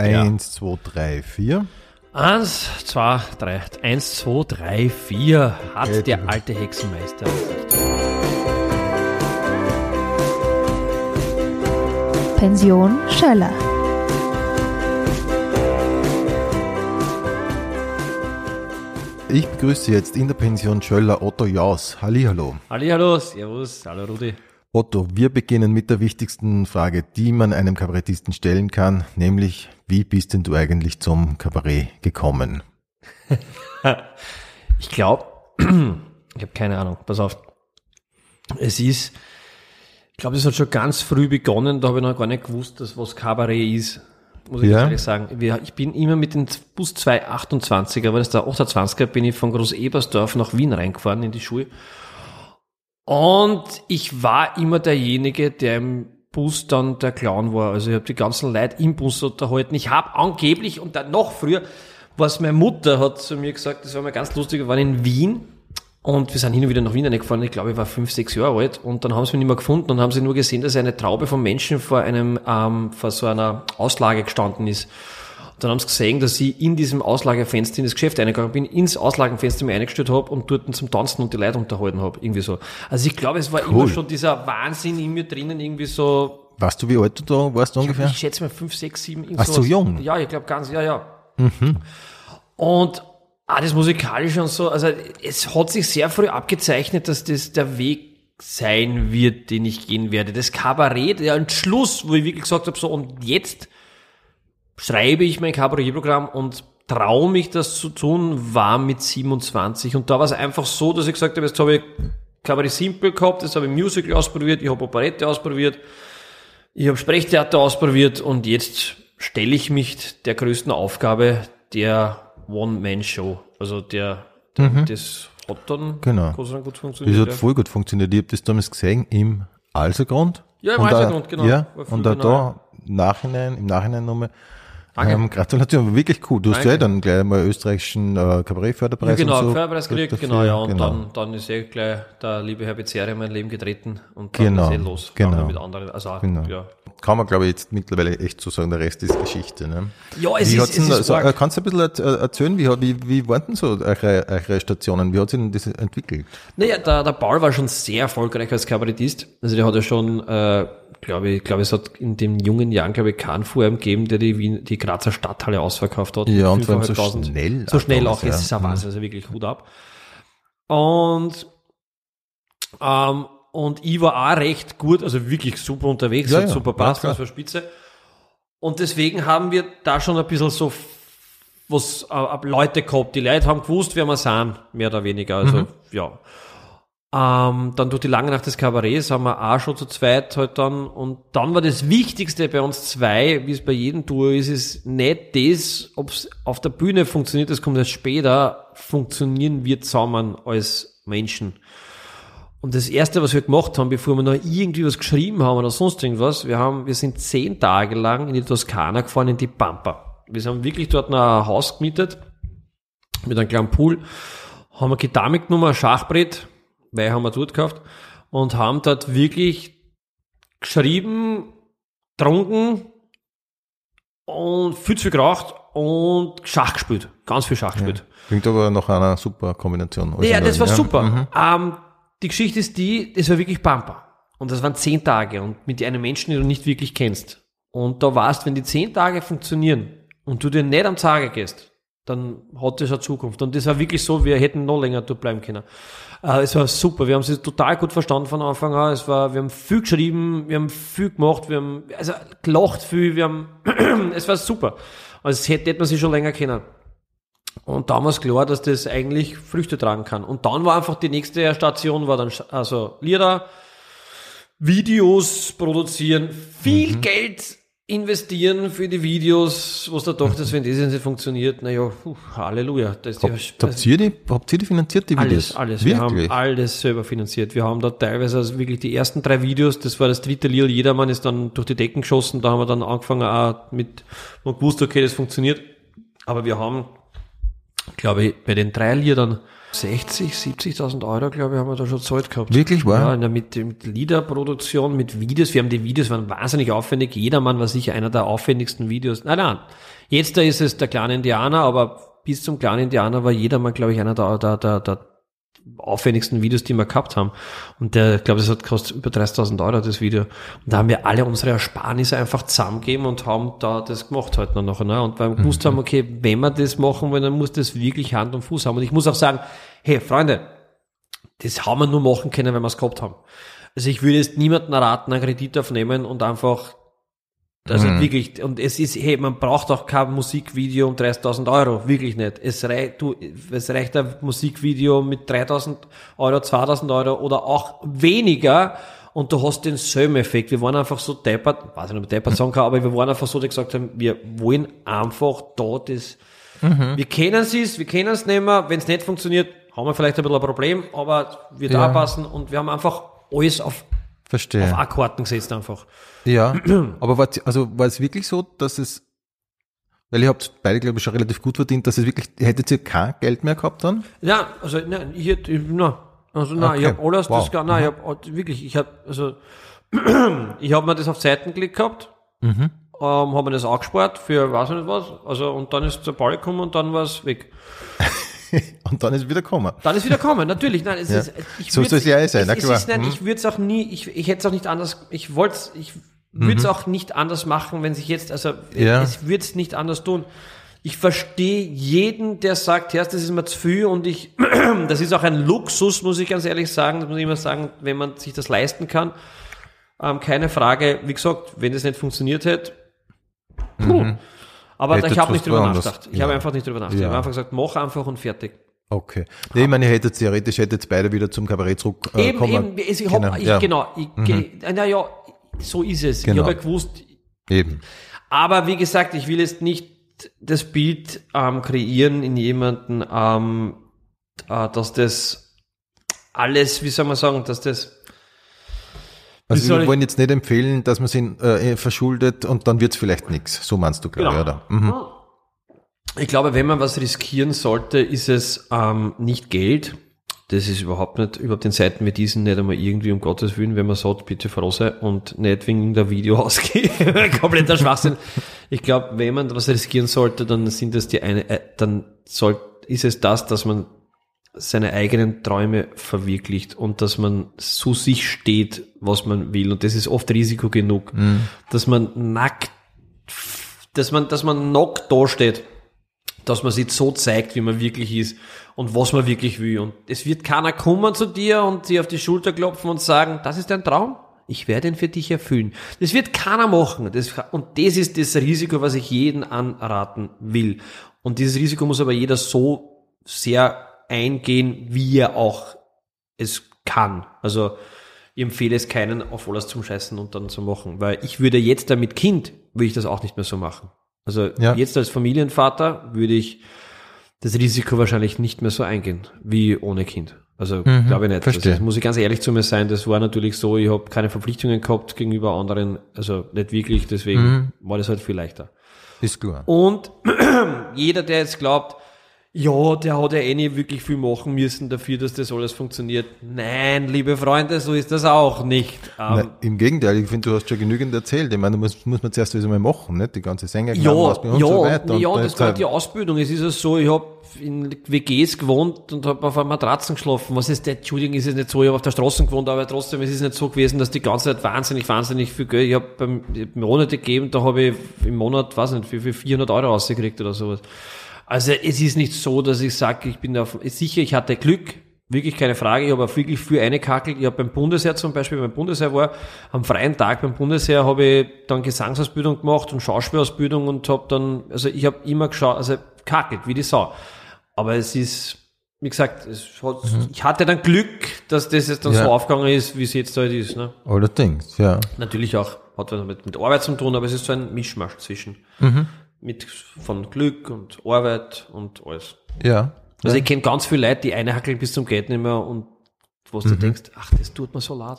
Eins, zwei, drei, vier. Eins, zwei, drei, eins, zwei, drei, vier hat Äh, der alte Hexenmeister. Pension Schöller. Ich begrüße jetzt in der Pension Schöller Otto Jaus. Hallihallo. Hallihallo, servus, hallo Rudi. Otto, wir beginnen mit der wichtigsten Frage, die man einem Kabarettisten stellen kann, nämlich, wie bist denn du eigentlich zum Kabarett gekommen? Ich glaube, ich habe keine Ahnung, pass auf. Es ist, ich glaube, es hat schon ganz früh begonnen, da habe ich noch gar nicht gewusst, dass was Kabarett ist. Muss ich Ja. ehrlich sagen. Ich bin immer mit dem Bus 228, aber das ist der 28er, bin ich von Groß Ebersdorf nach Wien reingefahren in die Schule. Und ich war immer derjenige, der im Bus dann der Clown war. Also ich habe die ganzen Leute im Bus unterhalten. Ich habe angeblich, und dann noch früher, was meine Mutter hat zu mir gesagt, das war mal ganz lustig, wir waren in Wien und wir sind hin und wieder nach Wien gefahren. Ich glaube, ich war fünf, sechs Jahre alt und dann haben sie mich nicht mehr gefunden und haben sie nur gesehen, dass eine Traube von Menschen vor einem, ähm, vor so einer Auslage gestanden ist. Dann haben sie gesehen, dass ich in diesem Auslagefenster in das Geschäft reingegangen bin, ins Auslagenfenster mich eingestellt habe und dort zum Tanzen und die Leute unterhalten habe. Irgendwie so. Also ich glaube, es war immer schon dieser Wahnsinn in mir drinnen, irgendwie so, Weißt du, wie alt du da warst ungefähr? ich schätze mal fünf, sechs, sieben. so, sowas. jung. Ja, ich glaube ganz, ja, ja. Und ah, das Musikalische und so, also es hat sich sehr früh abgezeichnet, dass das der Weg sein wird, den ich gehen werde. Das Kabarett, der Entschluss, wo ich wirklich gesagt habe, so und jetzt schreibe ich mein Kabarettprogramm und traue mich das zu tun, war mit 27. Und da war es einfach so, dass ich gesagt habe, jetzt habe ich Kabarett Simple gehabt, jetzt habe ich Musical ausprobiert, ich habe Operette ausprobiert, ich habe Sprechtheater ausprobiert und jetzt stelle ich mich der größten Aufgabe der One-Man-Show. Also der, der das hat dann Mhm. Genau. Gut Das funktioniert. hat ja. voll gut funktioniert. Ich habe das damals gesehen im Alsergrund. Ja, im Alsergrund, genau. Ja, und da, genau, da Nachhinein, im Nachhinein nochmal. Danke. Ähm, Gratulation, wirklich cool. Du hast Danke. ja dann gleich mal österreichischen äh, Kabarettförderpreis Ja, genau, und so. Förderpreis gekriegt, dafür, genau, ja, und genau. dann, dann ist eh gleich der liebe Herr Bezerre in mein Leben getreten und dann Genau, ist eh los. genau. Mit anderen, also, Genau. ja. Kann man, glaube ich, jetzt mittlerweile echt so sagen, der Rest ist Geschichte. Ne? Ja, es wie ist, denn, es ist also, arg. äh, kannst du ein bisschen er- erzählen, wie, wie, wie waren denn so eure, eure Stationen? Wie hat sich denn das entwickelt? Naja, der, der Paul war schon sehr erfolgreich als Kabarettist. Also der hat ja schon, äh, glaube ich, glaube es hat in den jungen Jahren, glaube ich, keinen vor ihm gegeben, der die, Wien, die Grazer Stadthalle ausverkauft hat. Ja, und vor allem so 5.500. schnell So auch schnell auch, es ja. ist ein Wahnsinn, also wirklich Hut ab. Und, ähm, und ich war auch recht gut, also wirklich super unterwegs, Ja, ja, super ja, passt, das war spitze. Und deswegen haben wir da schon ein bisschen so was äh, äh, Leute gehabt. Die Leute haben gewusst, wer wir sind, mehr oder weniger. Also, Mhm. ja. Ähm, dann durch die lange Nacht des Kabarets haben wir auch schon zu zweit halt dann. Und dann war das Wichtigste bei uns zwei, wie es bei jedem Tour ist, ist nicht das, ob es auf der Bühne funktioniert, das kommt erst später, funktionieren wir zusammen als Menschen. Und das erste, was wir gemacht haben, bevor wir noch irgendwie was geschrieben haben oder sonst irgendwas, wir haben, wir sind zehn Tage lang in die Toskana gefahren, in die Pampa. Wir haben wirklich dort ein Haus gemietet, mit einem kleinen Pool, haben eine Gitarre mitgenommen, ein Schachbrett, weil haben wir dort gekauft, und haben dort wirklich geschrieben, getrunken und viel zu viel geraucht und Schach gespielt. Ganz viel Schach gespielt. Klingt aber nach einer super Kombination. Ja, das war ja. super. Mhm. Ähm, die Geschichte ist die, das war wirklich Pampa. Und das waren zehn Tage und mit einem Menschen, den du nicht wirklich kennst. Und da warst, wenn die zehn Tage funktionieren und du dir nicht am Tage gehst, dann hat das eine Zukunft. Und das war wirklich so, wir hätten noch länger dort bleiben können. Äh, es war super. Wir haben es total gut verstanden von Anfang an. Es war, wir haben viel geschrieben, wir haben viel gemacht, wir haben, also, gelacht viel, wir haben, es war super. Also, es hätte, hätte man sich schon länger kennen. Und da war es klar, dass das eigentlich Früchte tragen kann. Und dann war einfach die nächste Station, war dann also Lieder, Videos produzieren, viel Geld investieren für die Videos, was da doch, dass wenn das jetzt nicht funktioniert, naja, Halleluja. Das ist ja, Habt, ihr die, habt ihr die finanziert, die alles, Videos? alles. Wir haben Wirklich? alles selber finanziert. Wir haben da teilweise also wirklich die ersten drei Videos, das war das dritte Lied, jedermann ist dann durch die Decken geschossen, da haben wir dann angefangen auch mit, und gewusst, okay, das funktioniert. Aber wir haben, glaube ich, bei den drei Liedern 60, 70.000 Euro, glaube ich, haben wir da schon Zeit gehabt. Wirklich, wahr? Ja, mit, mit Liederproduktion, mit Videos. Wir haben die Videos, waren wahnsinnig aufwendig. Jedermann war sicher einer der aufwendigsten Videos. Nein, nein. Jetzt da ist es der kleine Indianer, aber bis zum kleinen Indianer war jedermann, glaube ich, einer der, der, der, der aufwendigsten Videos, die wir gehabt haben. Und der, ich glaube, das hat kostet über 30.000 Euro, das Video. Und da haben wir alle unsere Ersparnisse einfach zusammengegeben und haben da das gemacht halt noch. Ne? Und weil wir gewusst haben, okay, wenn wir das machen wollen, dann muss das wirklich Hand und Fuß haben. Und ich muss auch sagen, hey, Freunde, das haben wir nur machen können, wenn wir es gehabt haben. Also ich würde jetzt niemanden raten, einen Kredit aufnehmen und einfach also wirklich, und es ist, hey, man braucht auch kein Musikvideo um 30.000 Euro, wirklich nicht. Es reicht, du, es reicht ein Musikvideo mit 3.000 Euro, 2.000 Euro oder auch weniger und du hast den Söm-Effekt. Wir waren einfach so deppert, weiß nicht, ob ich deppert sagen kann, aber wir waren einfach so, die gesagt haben, wir wollen einfach da das, wir kennen es, wir kennen es nicht mehr, wenn es nicht funktioniert, haben wir vielleicht ein bisschen ein Problem, aber wird Ja. auch passen und wir haben einfach alles auf, Verstehe. auf Akkorden gesetzt einfach. Ja, aber war, also war es wirklich so, dass es, weil ihr habt beide, glaube ich, schon relativ gut verdient, dass es wirklich, hättet ihr kein Geld mehr gehabt dann? Ja, also nein, ich hätte, ich, na, also nein, ich Okay. habe alles Wow. das gar, nein, ich habe wirklich, ich habe, also ich habe mir das auf Seiten gelegt gehabt, Mhm. ähm, habe mir das angespart für weiß ich nicht was, also und dann ist der Ball gekommen und dann war es weg. Und dann ist es wieder gekommen. Dann ist wieder kommen, natürlich. Nein, es Ja. ist, ich So soll es ja eh sein, na klar. Ist, nein, Mhm. ich würde es auch nie, ich, ich hätte es auch nicht anders, ich wollte es, ich würde es auch nicht anders machen, wenn sich jetzt, also Ja. es würde es nicht anders tun. Ich verstehe jeden, der sagt, ja, das ist mir zu viel und ich, das ist auch ein Luxus, muss ich ganz ehrlich sagen, das muss ich immer sagen, wenn man sich das leisten kann. Ähm, keine Frage, wie gesagt, wenn das nicht funktioniert hätte, puh. Aber Hättet ich habe nicht drüber nachgedacht. Ich Ja. habe einfach nicht drüber nachgedacht. Ich Ja. habe einfach gesagt, mach einfach und fertig. Okay. Nee, ich meine, ihr hättet theoretisch hättet beide wieder zum Kabarett zurück äh, Eben, kommen eben, ich hab, können. ich, ja, genau, ich, ge- na ja, so ist es. Genau. Ich habe ja gewusst, Eben. aber wie gesagt, ich will jetzt nicht das Bild ähm, kreieren in jemanden, ähm, äh, dass das alles, wie soll man sagen, dass das Also wir wollen jetzt nicht empfehlen, dass man sich äh, verschuldet und dann wird's vielleicht nichts. So meinst du, glaube ich, oder? Mhm. Ich glaube, wenn man was riskieren sollte, ist es ähm, nicht Geld. Das ist überhaupt nicht, überhaupt den Seiten wie diesen nicht einmal irgendwie um Gottes Willen, wenn man sagt, bitte froh sei und nicht wegen der Video ausgehen. Kompletter Schwachsinn. Ich glaube, wenn man was riskieren sollte, dann sind das die eine, äh, dann soll, ist es das, dass man seine eigenen Träume verwirklicht und dass man zu sich steht, was man will. Und das ist oft Risiko genug, dass man nackt, dass man, dass man nackt dasteht dass man sich so zeigt, wie man wirklich ist und was man wirklich will. Und es wird keiner kommen zu dir und dir auf die Schulter klopfen und sagen, das ist dein Traum, ich werde ihn für dich erfüllen. Das wird keiner machen. Das, und das ist das Risiko, was ich jeden anraten will. Und dieses Risiko muss aber jeder so sehr eingehen, wie er auch es kann. Also ich empfehle es keinen, auf alles zum Scheißen und dann zu machen. Weil ich würde jetzt da mit Kind, würde ich das auch nicht mehr so machen. Also Ja. jetzt als Familienvater würde ich das Risiko wahrscheinlich nicht mehr so eingehen, wie ohne Kind. Also glaube ich nicht. verstehe. Also, das muss ich ganz ehrlich zu mir sein. Das war natürlich so, ich habe keine Verpflichtungen gehabt gegenüber anderen, also nicht wirklich, deswegen war das halt viel leichter. Ist klar. Und jeder, der jetzt glaubt, ja, der hat ja eh nicht wirklich viel machen müssen dafür, dass das alles funktioniert. Nein, liebe Freunde, so ist das auch nicht. Ähm, Na, Im Gegenteil, ich finde, du hast schon genügend erzählt. Ich meine, muss, muss man zuerst einmal machen, nicht? Die ganze Sänger Ja, und ja, so und, weiter. ja, Und da das gehört halt- die Ausbildung. Es ist ja so, ich habe in WGs gewohnt und habe auf einer Matratzen geschlafen. Was ist das? Entschuldigung, ist es nicht so, ich habe auf der Straße gewohnt, aber trotzdem, es ist nicht so gewesen, dass die ganze Zeit wahnsinnig, wahnsinnig viel Geld, ich habe hab Monate gegeben, da habe ich im Monat, weiß nicht, wie viel, 400 Euro rausgekriegt oder sowas. Also es ist nicht so, dass ich sage, ich bin auf, sicher, ich hatte Glück, wirklich keine Frage, ich habe auch wirklich viel eingekackelt. Ich habe beim Bundesheer zum Beispiel, beim Bundesheer war, am freien Tag beim Bundesheer habe ich dann Gesangsausbildung gemacht und Schauspielausbildung und habe dann, also ich habe immer geschaut, also kackelt, wie die Sau. Aber es ist, wie gesagt, es hat, ich hatte dann Glück, dass das jetzt dann Ja. so aufgegangen ist, wie es jetzt halt ist. Ne? Allerdings, ja. Natürlich auch, hat was mit, mit Arbeit zu tun, aber es ist so ein Mischmasch zwischen. Mit, von Glück und Arbeit und alles. Ja. Also ich kenne ganz viele Leute, die eine hackeln bis zum Geht nicht mehr und wo du denkst, ach, das tut mir so leid.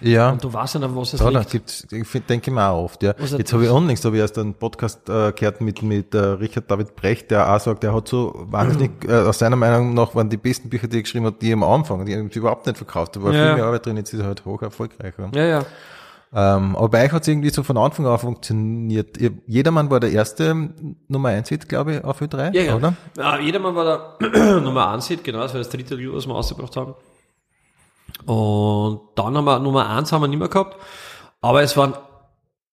Ja. Und du weißt ja nicht, was es Ja, liegt. gibt's, ich denke ich mir auch oft, ja. Was Jetzt habe ich unlängst, habe ich erst einen Podcast äh, gehört mit, mit äh, Richard David Brecht, der auch sagt, er hat so wahnsinnig, Mhm. äh, aus seiner Meinung nach waren die besten Bücher, die er geschrieben hat, die am Anfang, die haben überhaupt nicht verkauft, da war Ja, viel ja. mehr Arbeit drin, jetzt ist er halt hoch erfolgreich. Ja. Ja, ja. Ähm, aber bei euch hat es irgendwie so von Anfang an funktioniert. Jedermann war der erste Nummer 1 Hit, glaube ich, auf Ö3, Ja, ja. oder? ja jedermann war der Nummer 1 Hit, genau, das war das dritte Lied, was wir ausgebracht haben. Und dann haben wir Nummer 1 haben wir nicht mehr gehabt. Aber es waren,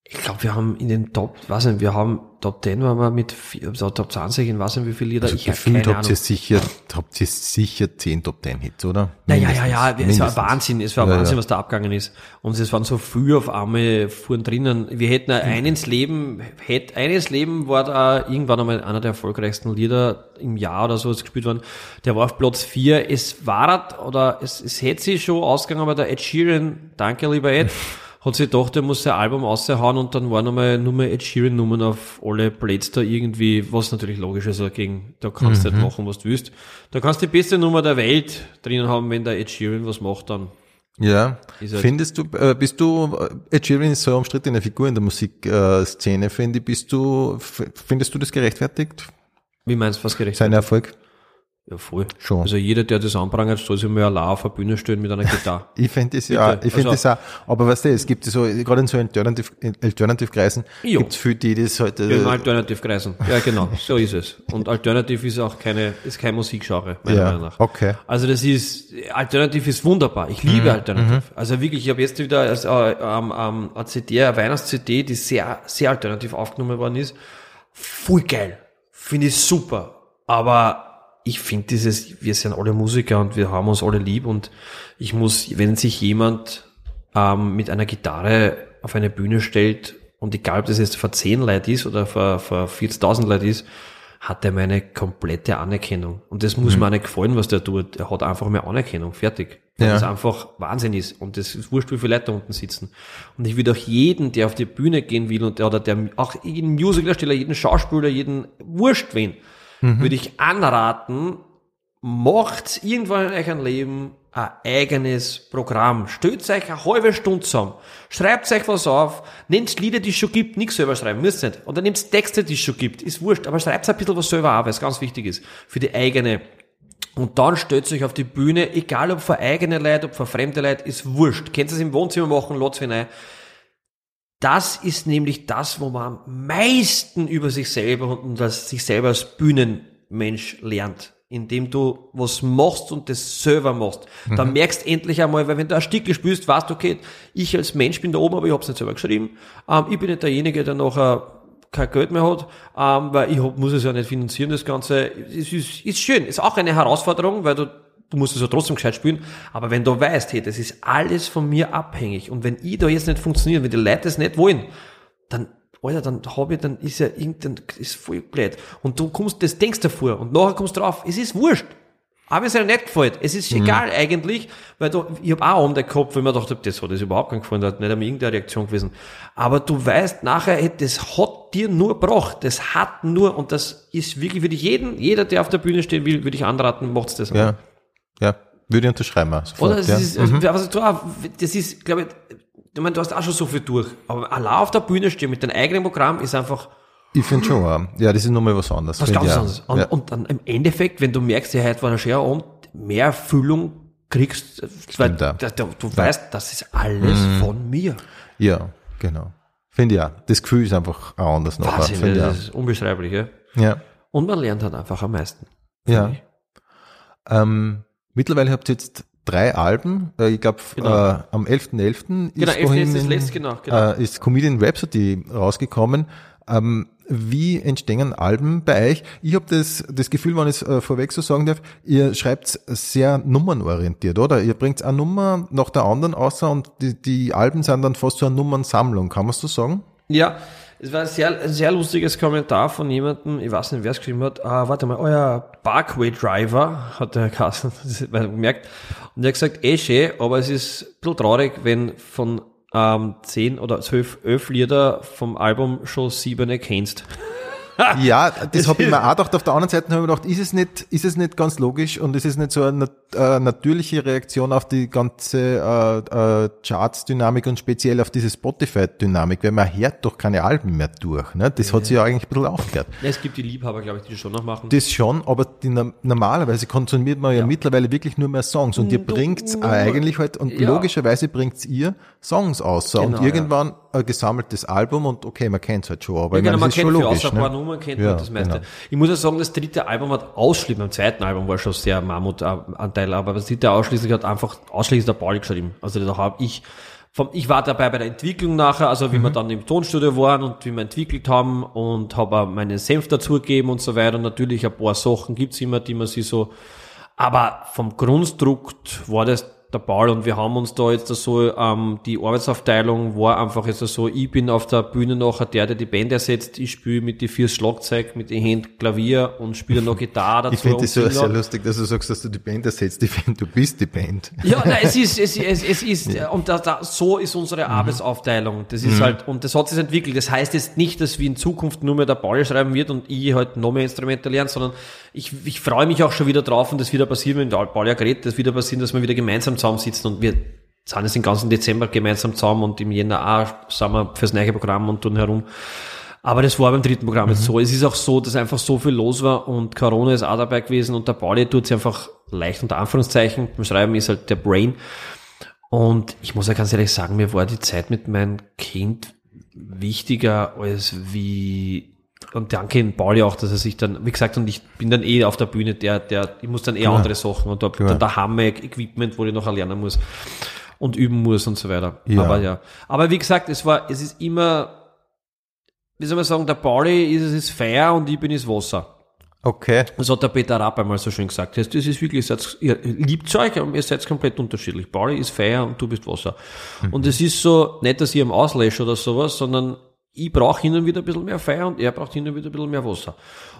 ich glaube, wir haben in den Top, weiß nicht, wir haben Top 10 waren wir mit also Top 20, in weiß nicht wie viele Lieder. Also ich habe gefühlt habt ihr sicher, habt ihr sicher 10 Top 10 Hits, oder? Ja, ja, ja, ja, es war. Wahnsinn, es war Ja, Wahnsinn, ja. was da abgegangen ist. Und es waren so früh auf einmal fuhren drinnen. Wir hätten Mhm. eines Leben, hätte eines Leben war da irgendwann einmal einer der erfolgreichsten Lieder im Jahr oder so was gespielt worden. Der war auf Platz 4. Es war oder es, es hätte sich schon ausgegangen, aber der Ed Sheeran, danke lieber Ed, hat sich gedacht, er muss sein Album raushauen und dann waren einmal nur mehr Ed Sheeran Nummern auf alle Plates da irgendwie, was natürlich logisch ist, dagegen, da kannst du Mhm. nicht machen, was du willst. Da kannst du die beste Nummer der Welt drinnen haben, wenn der Ed Sheeran was macht, dann Ja. Halt- Findest du, äh, bist du, äh, Ed Sheeran ist so eine umstrittene Figur in der Musikszene, finde ich, bist du, findest du das gerechtfertigt? Wie meinst du, was gerecht? Sein Erfolg? Ja, voll. Schon. Also jeder, der das anprangert, soll sich mal allein auf der Bühne stellen mit einer Gitarre. Ich finde das ja, ich finde Also- das auch, aber weißt du, es gibt so, gerade in so Alternative, Alternative-Kreisen, Jo. gibt es viele, die das halt, In äh, Alternativkreisen. Ja, genau. So ist es. Und Alternativ ist auch keine, ist kein Musikgenre, meiner Meinung ja, nach. okay. Also das ist, Alternativ ist wunderbar. Ich liebe Alternativ. Also wirklich, ich habe jetzt wieder als, äh, ähm, ähm, eine CD, eine Weihnachts-CD, die sehr, sehr alternativ aufgenommen worden ist. Voll geil. Finde ich super. Aber ich finde dieses, wir sind alle Musiker und wir haben uns alle lieb und ich muss, wenn sich jemand ähm, mit einer Gitarre auf eine Bühne stellt und egal, ob das jetzt vor 10 Leute ist oder vor, vor 40.000 Leute ist, hat er meine komplette Anerkennung. Und das muss mir auch nicht gefallen, was der tut. Er hat einfach mehr Anerkennung. Fertig. Weil Ja. das einfach Wahnsinn ist. Und das ist wurscht, wie viele Leute da unten sitzen. Und ich würde auch jeden, der auf die Bühne gehen will und der, oder der, auch jeden Musicalsteller, jeden Schauspieler, jeden wurscht wen, würde ich anraten, macht irgendwann in eurem Leben ein eigenes Programm. Stellt euch eine halbe Stunde zusammen. Schreibt euch was auf. Nehmt Lieder, die es schon gibt. Nichts selber schreiben. Müsst nicht. Oder nehmt Texte, die es schon gibt. Ist wurscht. Aber schreibt ein bisschen was selber auf, weil ganz wichtig ist. Für die eigene. Und dann stellt euch auf die Bühne, egal ob für eigene Leute, ob für fremde Leute, ist wurscht. Könnt ihr es im Wohnzimmer machen, lasst rein. Das ist nämlich das, wo man am meisten über sich selber und das, sich selber als Bühnenmensch lernt. Indem du was machst und das selber machst. Dann merkst endlich einmal, weil wenn du ein Stück spielst, weißt du, okay, ich als Mensch bin da oben, aber ich hab's nicht selber geschrieben. Ähm, ich bin nicht derjenige, der nachher kein Geld mehr hat, ähm, weil ich hab, muss es ja nicht finanzieren, das Ganze. Es ist, ist schön, ist auch eine Herausforderung, weil du, du musst es ja trotzdem gescheit spielen. Aber wenn du weißt, hey, das ist alles von mir abhängig und wenn ich da jetzt nicht funktioniert, wenn die Leute das nicht wollen, dann, Alter, dann hab ich, dann ist ja irgendein, ist voll blöd. Und du kommst, das denkst davor und nachher kommst du drauf, es ist wurscht. Aber es dir nicht gefällt, es ist egal eigentlich, weil du, ich hab auch um den Kopf, wenn man dachte, das hat das überhaupt keinen gefallen, da hat nicht einmal irgendeine Reaktion gewesen. Aber du weißt nachher, hey, das hat dir nur gebracht, das hat nur, und das ist wirklich, würde ich jeden, jeder, der auf der Bühne stehen will, würde ich anraten, macht's das. Ja, ja, würde ich unterschreiben sofort, Oder das ja. ist, also, ich tue, das ist, glaube ich, ich meine, du hast auch schon so viel durch, aber allein auf der Bühne stehen mit deinem eigenen Programm ist einfach Ich finde schon, ja. ja, das ist nochmal was anderes. was find ganz anderes. Und, ja. und dann im Endeffekt, wenn du merkst, ja, heute war ein schöner Abend, mehr Erfüllung kriegst, weil Stimmt auch. da, du weißt, das ist alles Mhm. von mir. ja, genau. Finde ich auch. Das Gefühl ist einfach auch anders noch. Wahnsinn, finde ich das ist unbeschreiblich. Ja? Ja. Und man lernt halt einfach am meisten. Ja. Ähm, mittlerweile habt ihr jetzt drei Alben. Äh, ich glaube, Genau. äh, am 11.11. Genau, ist 11. vorhin ist das in- letzte, genau, genau. Äh, ist Comedian Rhapsody rausgekommen. Ähm, wie entstehen Alben bei euch? Ich habe das, das Gefühl, wenn ich es äh, vorweg so sagen darf, ihr schreibt sehr nummernorientiert, oder? Ihr bringt eine Nummer nach der anderen außer und die, die Alben sind dann fast so eine Nummernsammlung, kann man so sagen? Ja, es war ein sehr, ein sehr lustiges Kommentar von jemandem, ich weiß nicht, wer es geschrieben hat, ah, warte mal, euer Parkway Driver, hat der Kassen gemerkt, und er hat gesagt, eh schön, aber es ist ein bisschen traurig, wenn von ähm, 10 oder 12, 11 Lieder vom Album schon sieben kennst. Ja, das habe ich mir auch gedacht. Auf der anderen Seite habe ich mir gedacht, ist es nicht, ist es nicht ganz logisch und ist es nicht so eine äh, natürliche Reaktion auf die ganze äh, äh, Charts-Dynamik und speziell auf diese Spotify-Dynamik, weil man hört doch keine Alben mehr durch. Ne? Das hat sich ja eigentlich ein bisschen aufgehört. Ja, es gibt die Liebhaber, glaube ich, die das schon noch machen. Das schon, aber die, no- normalerweise konsumiert man ja, mittlerweile wirklich nur mehr Songs und ihr bringt's eigentlich halt, und Ja. logischerweise bringt's ihr Songs aus. Genau, und irgendwann gesammeltes Album und okay, man kennt's halt schon, aber Ja, ich genau, meine, man kennt schon für logisch. außer ein paar Ne? Nummern kennt Ja, man das meiste. genau. Ich muss ja sagen, das dritte Album hat ausschließlich, beim zweiten Album war schon sehr Mammutanteil, aber das dritte ausschließlich hat einfach ausschließlich der Pauli geschrieben. Also da habe ich vom, ich war dabei bei der Entwicklung nachher, also wie wir dann im Tonstudio waren und wie wir entwickelt haben und habe auch meinen Senf dazugegeben und so weiter. Und natürlich ein paar Sachen gibt's immer, die man sich so, aber vom Grundstrukt war das der Ball und wir haben uns da jetzt so, ähm, die Arbeitsaufteilung war einfach jetzt so, ich bin auf der Bühne nachher der, der die Band ersetzt, ich spiele mit die vier Schlagzeug, mit den Händen Klavier und spiele noch Gitarre dazu. Ich finde es so sehr lustig, dass du sagst, dass du die Band ersetzt, die Band, du bist die Band. Ja, nein, es ist, es, es, es ist, und da, da, so ist unsere Arbeitsaufteilung. Das ist halt, und das hat sich entwickelt. Das heißt jetzt nicht, dass wir in Zukunft nur mehr der Ball schreiben wird und ich halt noch mehr Instrumente lernen, sondern ich, ich freue mich auch schon wieder drauf und das wieder passiert, wenn der Ball ja gerät, das wieder passiert, dass wir wieder gemeinsam zusammensitzen und wir sind jetzt den ganzen Dezember gemeinsam zusammen und im Jänner auch sind wir fürs neue Programm und tun herum. Aber das war beim dritten Programm jetzt so. Es ist auch so, dass einfach so viel los war und Corona ist auch dabei gewesen und der Pauli tut sich einfach leicht unter Anführungszeichen. Beim Schreiben ist halt der Brain. Und ich muss ja ganz ehrlich sagen, mir war die Zeit mit meinem Kind wichtiger als wie und danke in Pauli auch, dass er sich dann, wie gesagt, und ich bin dann eh auf der Bühne, der, der, ich muss dann eher andere Sachen und da, Klar. da, da haben wir Equipment, wo ich noch lernen muss und üben muss und so weiter. Ja. Aber ja. Aber wie gesagt, es war, es ist immer, wie soll man sagen, der Pauli ist, es ist Feuer und ich bin das Wasser. Okay. Das hat der Peter Rapp einmal so schön gesagt. Das, ist wirklich, ihr, seid, ihr liebt euch, aber ihr seid komplett unterschiedlich. Pauli ist Feuer und du bist Wasser. Und es ist so, nicht, dass ich ihm auslösche oder sowas, sondern ich brauche hin und wieder ein bisschen mehr Feuer und er braucht hin und wieder ein bisschen mehr Wasser.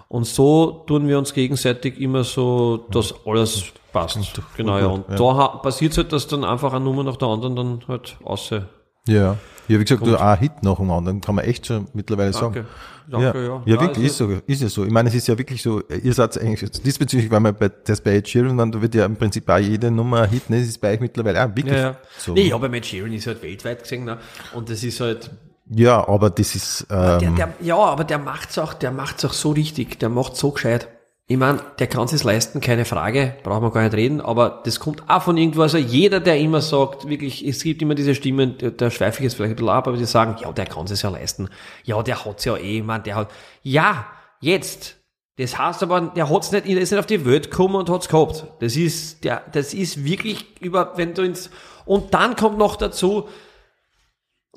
Und so tun wir uns gegenseitig immer so, dass alles passt. Genau, ja. Und ja. da passiert halt, dass dann einfach eine Nummer nach der anderen dann halt außer. Ja. Ja, wie gesagt, du, ein Hit nach dem anderen, kann man echt schon mittlerweile sagen. Danke. Danke, ja. ja. Ja, wirklich, ist so, ist ja so. Ich meine, es ist ja wirklich so, ihr seid eigentlich, diesbezüglich, weil man bei, das bei Ed Sheeran, dann, da wird ja im Prinzip auch jede Nummer ein Hit, ne, das ist bei euch mittlerweile auch wirklich Ja, ja. so. Nee, aber Matt Sheeran ist halt weltweit gesehen, ne? Und das ist halt, Ja, aber das ist, Der, ähm, der, ja, aber der macht's auch, der macht's auch so richtig, der macht's so gescheit. Ich mein, der kann sich's leisten, keine Frage, brauchen wir gar nicht reden, aber das kommt auch von irgendwo, also jeder, der immer sagt, wirklich, es gibt immer diese Stimmen, da, schweife ich jetzt vielleicht ein bisschen ab, aber die sagen, ja, der kann sich's ja leisten. Ja, der hat's ja eh, ich mein, der hat, ja, jetzt. Das heißt aber, der hat's nicht, der ist nicht auf die Welt gekommen und hat's gehabt. Das ist, der, das ist wirklich über, wenn du ins, und dann kommt noch dazu,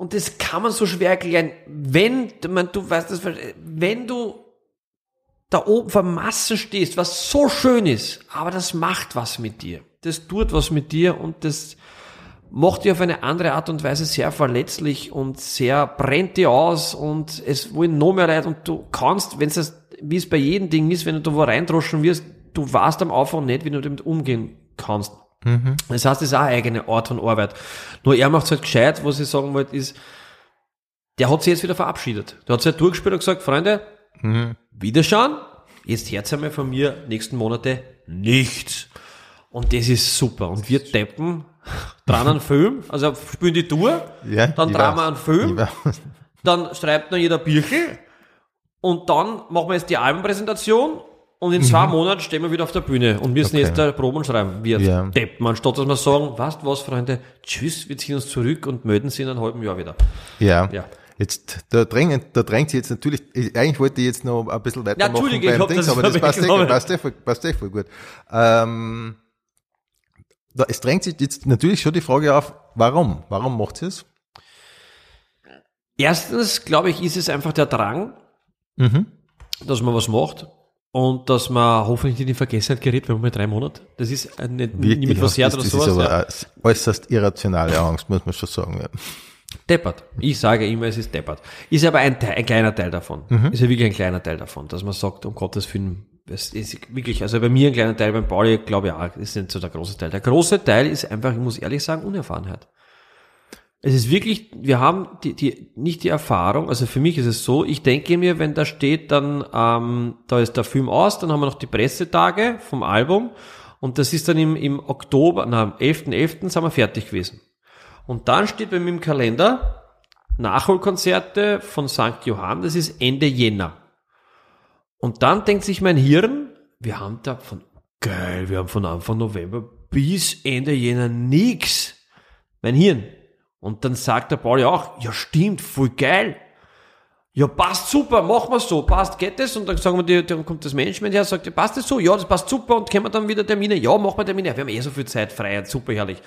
und das kann man so schwer erklären. Wenn, man, du weißt das, wenn du da oben vor Massen stehst, was so schön ist, aber das macht was mit dir. Das tut was mit dir und das macht dich auf eine andere Art und Weise sehr verletzlich und sehr brennt dir aus und es wollen noch mehr Leute und du kannst, wenn es wie es bei jedem Ding ist, wenn du da wo reindroschen wirst, du weißt am Anfang nicht, wie du damit umgehen kannst. Das heißt, es ist auch eine eigene Art von Arbeit. Nur er macht halt gescheit, was ich sagen wollte, ist, der hat sich jetzt wieder verabschiedet. Der hat sich halt durchgespielt und gesagt, Freunde, Wiederschauen, jetzt hört einmal von mir nächsten Monate nichts. Und das ist super. Und wir deppen dran einen Film, also spielen die Tour, ja, dann weiß. wir einen Film, dann schreibt noch jeder Birchel und dann machen wir jetzt die Albenpräsentation und in zwei Monaten stehen wir wieder auf der Bühne und müssen Okay. jetzt da Proben schreiben. Wir Ja. deppen, anstatt dass wir sagen, weißt du was, Freunde, tschüss, wir ziehen uns zurück und melden sie in einem halben Jahr wieder. Ja. Ja. Jetzt, da drängt, da drängt sie jetzt natürlich, ich- eigentlich wollte ich jetzt noch ein bisschen weitermachen Entschuldige, ich beim hab Dings, das aber das passt eh, vorweggenommen. passt eh, voll- passt eh voll gut. Ähm, da, es drängt sich jetzt natürlich schon die Frage auf, warum? Warum macht sie es? Erstens, glaube ich, ist es einfach der Drang, Mhm. dass man was macht und dass man hoffentlich nicht in Vergessenheit gerät, wenn man mit drei Monate. Das ist nicht, niemand was das, her oder das sowas. ist aber ja. äußerst irrationale Angst, muss man schon sagen. Ja. Deppert. Ich sage immer, es ist deppert. Ist aber ein, Teil, ein kleiner Teil davon. Ist ja wirklich ein kleiner Teil davon, dass man sagt, um Gottes Willen, es ist wirklich, also bei mir ein kleiner Teil, beim Pauli glaube ich auch, ist nicht so der große Teil. Der große Teil ist einfach, ich muss ehrlich sagen, Unerfahrenheit. Es ist wirklich, wir haben die, die, nicht die Erfahrung, also für mich ist es so, ich denke mir, wenn da steht, dann, ähm, da ist der Film aus, dann haben wir noch die Pressetage vom Album und das ist dann im, im Oktober, na, am 11.11. .11. sind wir fertig gewesen. Und dann steht bei mir im Kalender Nachholkonzerte von St. Johann, das ist Ende Jänner. Und dann denkt sich mein Hirn, wir haben da von, geil, wir haben von Anfang November bis Ende Jänner nix. Mein Hirn. Und dann sagt der Pauli auch, ja stimmt, voll geil. Ja, passt super, machen wir so, passt, geht das? Und dann sagen wir, die, dann kommt das Management her, sagt, passt das so? Ja, das passt super und können wir dann wieder Termine? Ja, machen wir Termine. Wir haben eh so viel Zeit frei, super herrlich.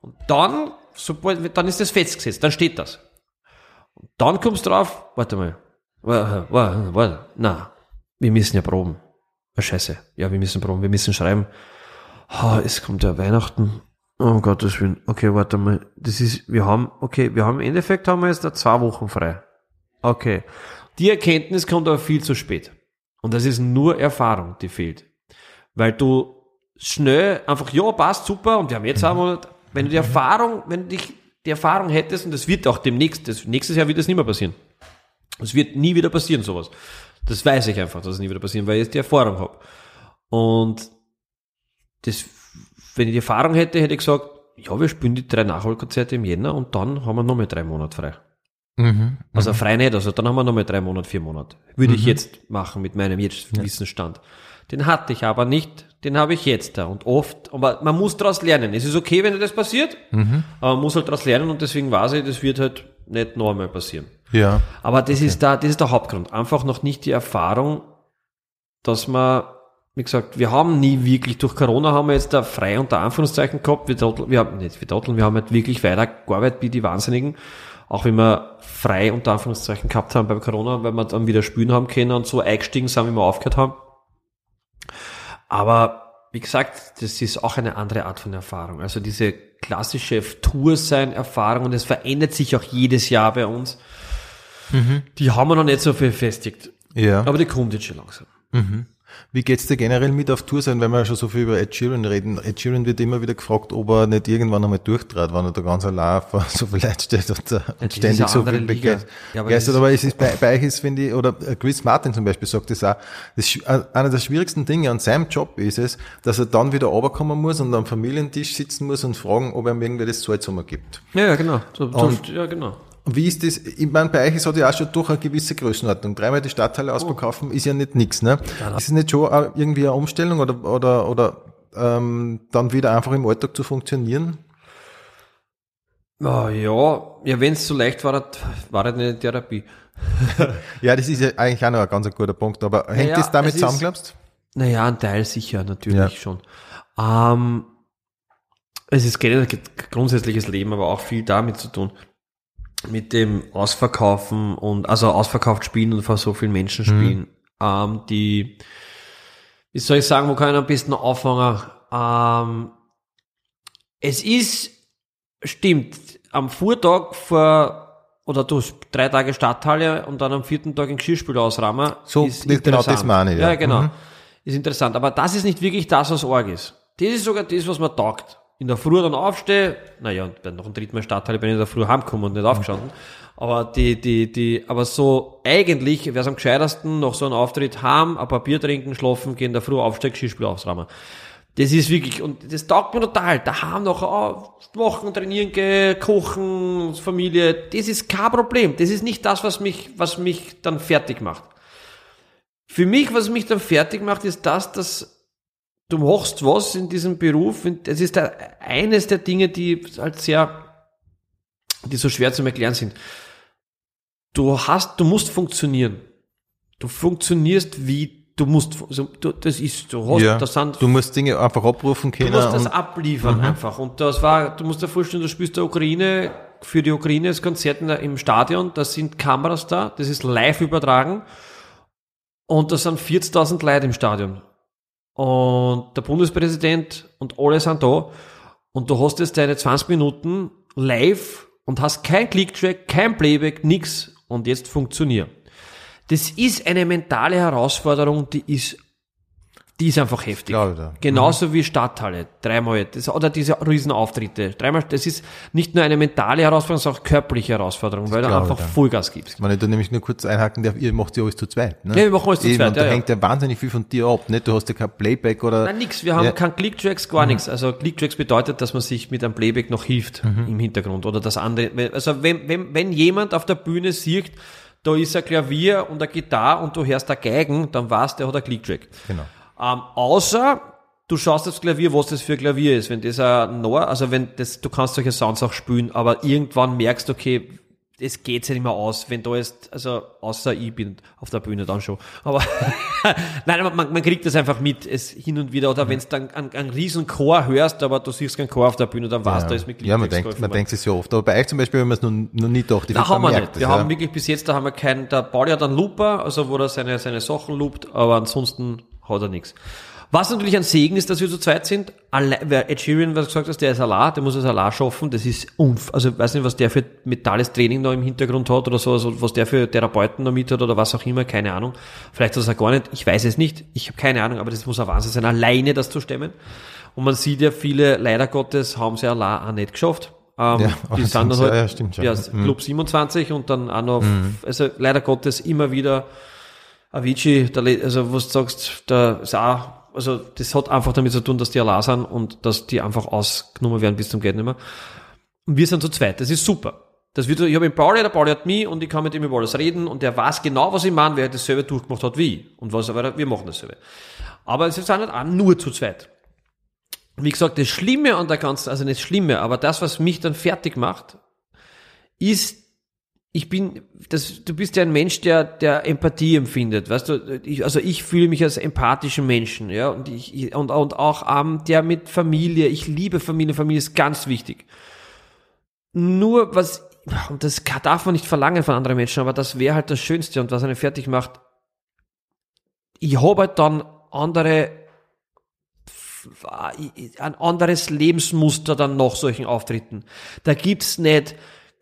Und dann, sobald, dann ist das festgesetzt, dann steht das. Und dann kommst du drauf, warte mal, warte, warte, warte, na, wir müssen ja proben. Scheiße, ja, wir müssen proben, wir müssen schreiben. Oh, es kommt ja Weihnachten, Oh Gottes Willen. Okay, warte mal. Das ist, wir haben, okay, wir haben im Endeffekt haben wir jetzt da zwei Wochen frei. Okay. Die Erkenntnis kommt aber viel zu spät. Und das ist nur Erfahrung, die fehlt. Weil du schnell einfach, ja, passt super und wir haben jetzt einmal, wenn du die Erfahrung, wenn du dich, die Erfahrung hättest, und das wird auch demnächst, das, nächstes Jahr wird das nicht mehr passieren. Es wird nie wieder passieren, sowas. Das weiß ich einfach, dass es nie wieder passieren, weil ich jetzt die Erfahrung habe. Und das wenn ich die Erfahrung hätte, hätte ich gesagt, ja, wir spielen die drei Nachholkonzerte im Jänner und dann haben wir noch mal drei Monate frei. Mhm, also mhm. frei nicht, also dann haben wir noch mal drei Monate, vier Monate. Würde mhm. ich jetzt machen mit meinem jetzt ja. Wissensstand. Den hatte ich aber nicht, den habe ich jetzt da und oft, aber man muss daraus lernen. Es ist okay, wenn das passiert, mhm. aber man muss halt daraus lernen und deswegen weiß ich, das wird halt nicht noch einmal passieren. Ja. Aber das okay. ist da, das ist der Hauptgrund. Einfach noch nicht die Erfahrung, dass man wie gesagt, wir haben nie wirklich, durch Corona haben wir jetzt da frei unter Anführungszeichen gehabt, wir, dotteln, wir haben nicht, wir dotteln, wir haben halt wirklich weiter gearbeitet wie die Wahnsinnigen, auch wenn wir frei unter Anführungszeichen gehabt haben bei Corona, weil wir dann wieder spielen haben können und so eingestiegen sind, wie wir aufgehört haben. Aber wie gesagt, das ist auch eine andere Art von Erfahrung. Also diese klassische Tour sein Erfahrung und es verändert sich auch jedes Jahr bei uns. Mhm. Die haben wir noch nicht so viel festigt. Ja. Aber die kommt jetzt schon langsam. Mhm. Wie geht's dir generell mit auf Tour sein, wenn wir schon so viel über Ed Sheeran reden? Ed Sheeran wird immer wieder gefragt, ob er nicht irgendwann einmal durchtrat, wenn er da ganz allein vor so viel Leute steht und, ja, ständig so viel begeistert. Ja, aber, aber es ist bei, bei euch ist, finde ich, oder Chris Martin zum Beispiel sagt das auch, das, einer der schwierigsten Dinge an seinem Job ist es, dass er dann wieder runterkommen muss und am Familientisch sitzen muss und fragen, ob er ihm irgendwie das Salzhammer gibt. Ja, ja, genau. So, und, ja, genau. Wie ist das? Ich meine, bei euch ist hat ja auch schon durch eine gewisse Größenordnung. Dreimal die Stadtteile oh. ausverkaufen ist ja nicht nix, ne? Ja, ist es nicht schon irgendwie eine Umstellung oder, oder, oder ähm, dann wieder einfach im Alltag zu funktionieren? Oh, ja, ja, wenn es so leicht war, war das eine Therapie. ja, das ist ja eigentlich auch noch ein ganz guter Punkt. Aber hängt naja, das damit zusammen, glaubst du? Naja, ein Teil sicher, natürlich ja. schon. Ähm, es ist generell grundsätzliches Leben, aber auch viel damit zu tun mit dem Ausverkaufen und also ausverkauft spielen und vor so vielen Menschen spielen, mhm. ähm, die, wie soll ich sagen, wo kann ich am besten anfangen? Ähm, es ist, stimmt, am Vortag vor oder du drei Tage Stadthalle und dann am vierten Tag ein Geschirrspiel ausrahmen. So, ist genau das meine ich. Ja, ja genau. Mhm. Ist interessant. Aber das ist nicht wirklich das, was arg ist. Das ist sogar das, was man taugt in der Früh dann aufstehe, naja, und dann noch ein dritten Mal Stadtteil bin ich in der Früh heimgekommen und nicht aufgestanden. Aber die, die, die, aber so eigentlich wäre es am gescheitersten noch so einen Auftritt haben, ein paar Bier trinken, schlafen, gehen, der Früh aufsteigen, Skispiel aufrahmen. Das ist wirklich, und das taugt mir total. Da haben noch oh, Wochen trainieren gehen, kochen, Familie. Das ist kein Problem. Das ist nicht das, was mich, was mich dann fertig macht. Für mich, was mich dann fertig macht, ist das, dass du machst was in diesem Beruf. Es ist eines der Dinge, die halt sehr, die so schwer zu erklären sind. Du hast, du musst funktionieren. Du funktionierst wie du musst, also du, das ist, du hast, ja, das sind, du musst Dinge einfach abrufen können. Du musst das abliefern mhm. einfach. Und das war, du musst dir vorstellen, du spielst der Ukraine, für die Ukraine das Konzert im Stadion, da sind Kameras da, das ist live übertragen. Und da sind 40.000 Leute im Stadion und der Bundespräsident und alle sind da und du hast jetzt deine 20 Minuten live und hast kein Clicktrack, kein Playback, nix und jetzt funktioniert. Das ist eine mentale Herausforderung, die ist die ist einfach heftig. Glaube da. Genauso wie Stadthalle, dreimal, das, oder diese Riesenauftritte, dreimal, das ist nicht nur eine mentale Herausforderung, sondern auch körperliche Herausforderung, weil du einfach da. Vollgas gibst. Wenn ich da nämlich nur kurz einhaken darf, ihr macht ja alles zu zweit. Ne? Ja, wir machen alles zu Eben, zweit, Und ja, da ja. hängt ja wahnsinnig viel von dir ab. Nicht? Du hast ja kein Playback oder. Nein, nix. Wir haben Ja. Mhm. kein Click-Tracks, gar nichts. Also Click-Tracks bedeutet, dass man sich mit einem Playback noch hilft Mhm. im Hintergrund oder das andere. Also wenn, wenn, wenn jemand auf der Bühne sieht, da ist ein Klavier und eine Gitarre und du hörst da Geigen, dann weißt der hat ein Click-Track. Genau. Ähm, außer du schaust aufs Klavier, was das für ein Klavier ist. Wenn das ein Nor, also wenn das, du kannst solche Sounds auch spielen, aber irgendwann merkst du, okay, es geht ja nicht mehr aus, wenn da ist, also außer ich bin auf der Bühne dann schon. Aber nein, man, man kriegt das einfach mit, es hin und wieder, oder wenn du dann einen, einen riesen Chor hörst, aber du siehst keinen Chor auf der Bühne, dann weißt du, da ist mit ja, man denkt, man denkt sich so oft. Aber bei euch zum Beispiel haben wir es noch, noch nie gedacht. Da haben wir nicht. merkt Wir das, haben ja. wirklich bis jetzt, da haben wir keinen, der Pauli hat einen Looper, also wo er seine, seine Sachen loopt, aber ansonsten hat er nichts. Was natürlich ein Segen ist, dass wir zu zweit sind. Alle, wer Ed Sheeran, was du gesagt hast, der ist allein, der muss es allein schaffen. Das ist unf, also ich weiß nicht, was der für mentales Training da im Hintergrund hat oder so, also was der für Therapeuten da mit hat oder was auch immer, keine Ahnung. Vielleicht ist er gar nicht, ich weiß es nicht, ich habe keine Ahnung, aber das muss ein Wahnsinn sein, alleine das zu stemmen. Und man sieht ja, viele, leider Gottes, haben sie allein auch nicht geschafft. Ähm, Ja, die sind dann halt, ja, stimmt schon. ja, Mhm. Club 27 und dann auch noch, also leider Gottes immer wieder Avicii, der, also was du sagst, da ist auch, also das hat einfach damit zu tun, dass die allein sind und dass die einfach ausgenommen werden bis zum Geht nicht mehr. Und wir sind zu zweit, das ist super. Das wird, ich habe einen Pauli, der Pauli hat mich und ich kann mit ihm über alles reden und der weiß genau, was ich meine, wer dasselbe durchgemacht hat wie ich. Und was aber wir machen dasselbe. Aber es sind nicht auch nur zu zweit. Wie gesagt, das Schlimme an der ganzen, also nicht Schlimme, aber das, was mich dann fertig macht, ist, ich bin, das, du bist ja ein Mensch, der, der Empathie empfindet, weißt du, ich, also ich fühle mich als empathischen Menschen, ja, und ich, und, und auch, ähm, der mit Familie, ich liebe Familie, Familie ist ganz wichtig. Nur was, und das darf man nicht verlangen von anderen Menschen, aber das wäre halt das Schönste und was einen fertig macht. Ich habe halt dann andere ein anderes Lebensmuster dann nach solchen Auftritten. Da gibt's nicht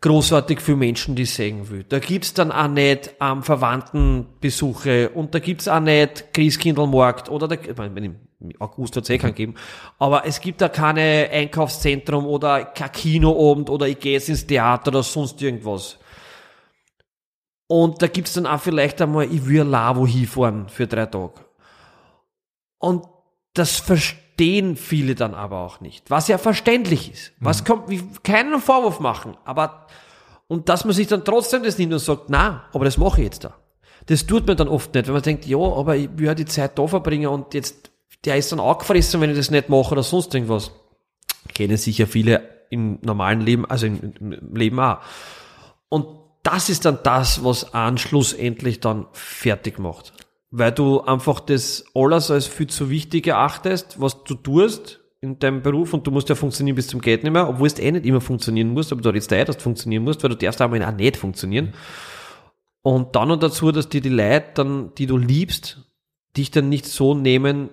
großartig für Menschen, die singen will. Da gibt's dann auch nicht ähm, Verwandtenbesuche und da gibt's auch nicht Christkindlmarkt oder da, ich meine, im August hat's eh keinen geben, aber es gibt da keine Einkaufszentrum oder kein Kinoabend oder ich gehe jetzt ins Theater oder sonst irgendwas. Und da gibt's dann auch vielleicht einmal, ich will wo hinfahren für drei Tage. Und das verstehen viele dann aber auch nicht, was ja verständlich ist. Was kommt, wie, keinen Vorwurf machen, aber, und dass man sich dann trotzdem das nimmt und sagt, na, aber das mache ich jetzt da. Das tut man dann oft nicht, wenn man denkt, ja, aber ich will ja die Zeit da verbringen und jetzt, der ist dann auch gefressen, wenn ich das nicht mache oder sonst irgendwas. Kennen sicher viele im normalen Leben, also im, im Leben auch. Und das ist dann das, was einen schlussendlich dann fertig macht. Weil du einfach das alles als viel zu wichtig erachtest, was du tust in deinem Beruf und du musst ja funktionieren bis zum Geht nicht mehr, obwohl es eh nicht immer funktionieren muss, aber du jetzt da dass du funktionieren musst, weil du darfst einmal auch nicht funktionieren. Und dann noch dazu, dass dir die Leute dann, die du liebst, dich dann nicht so nehmen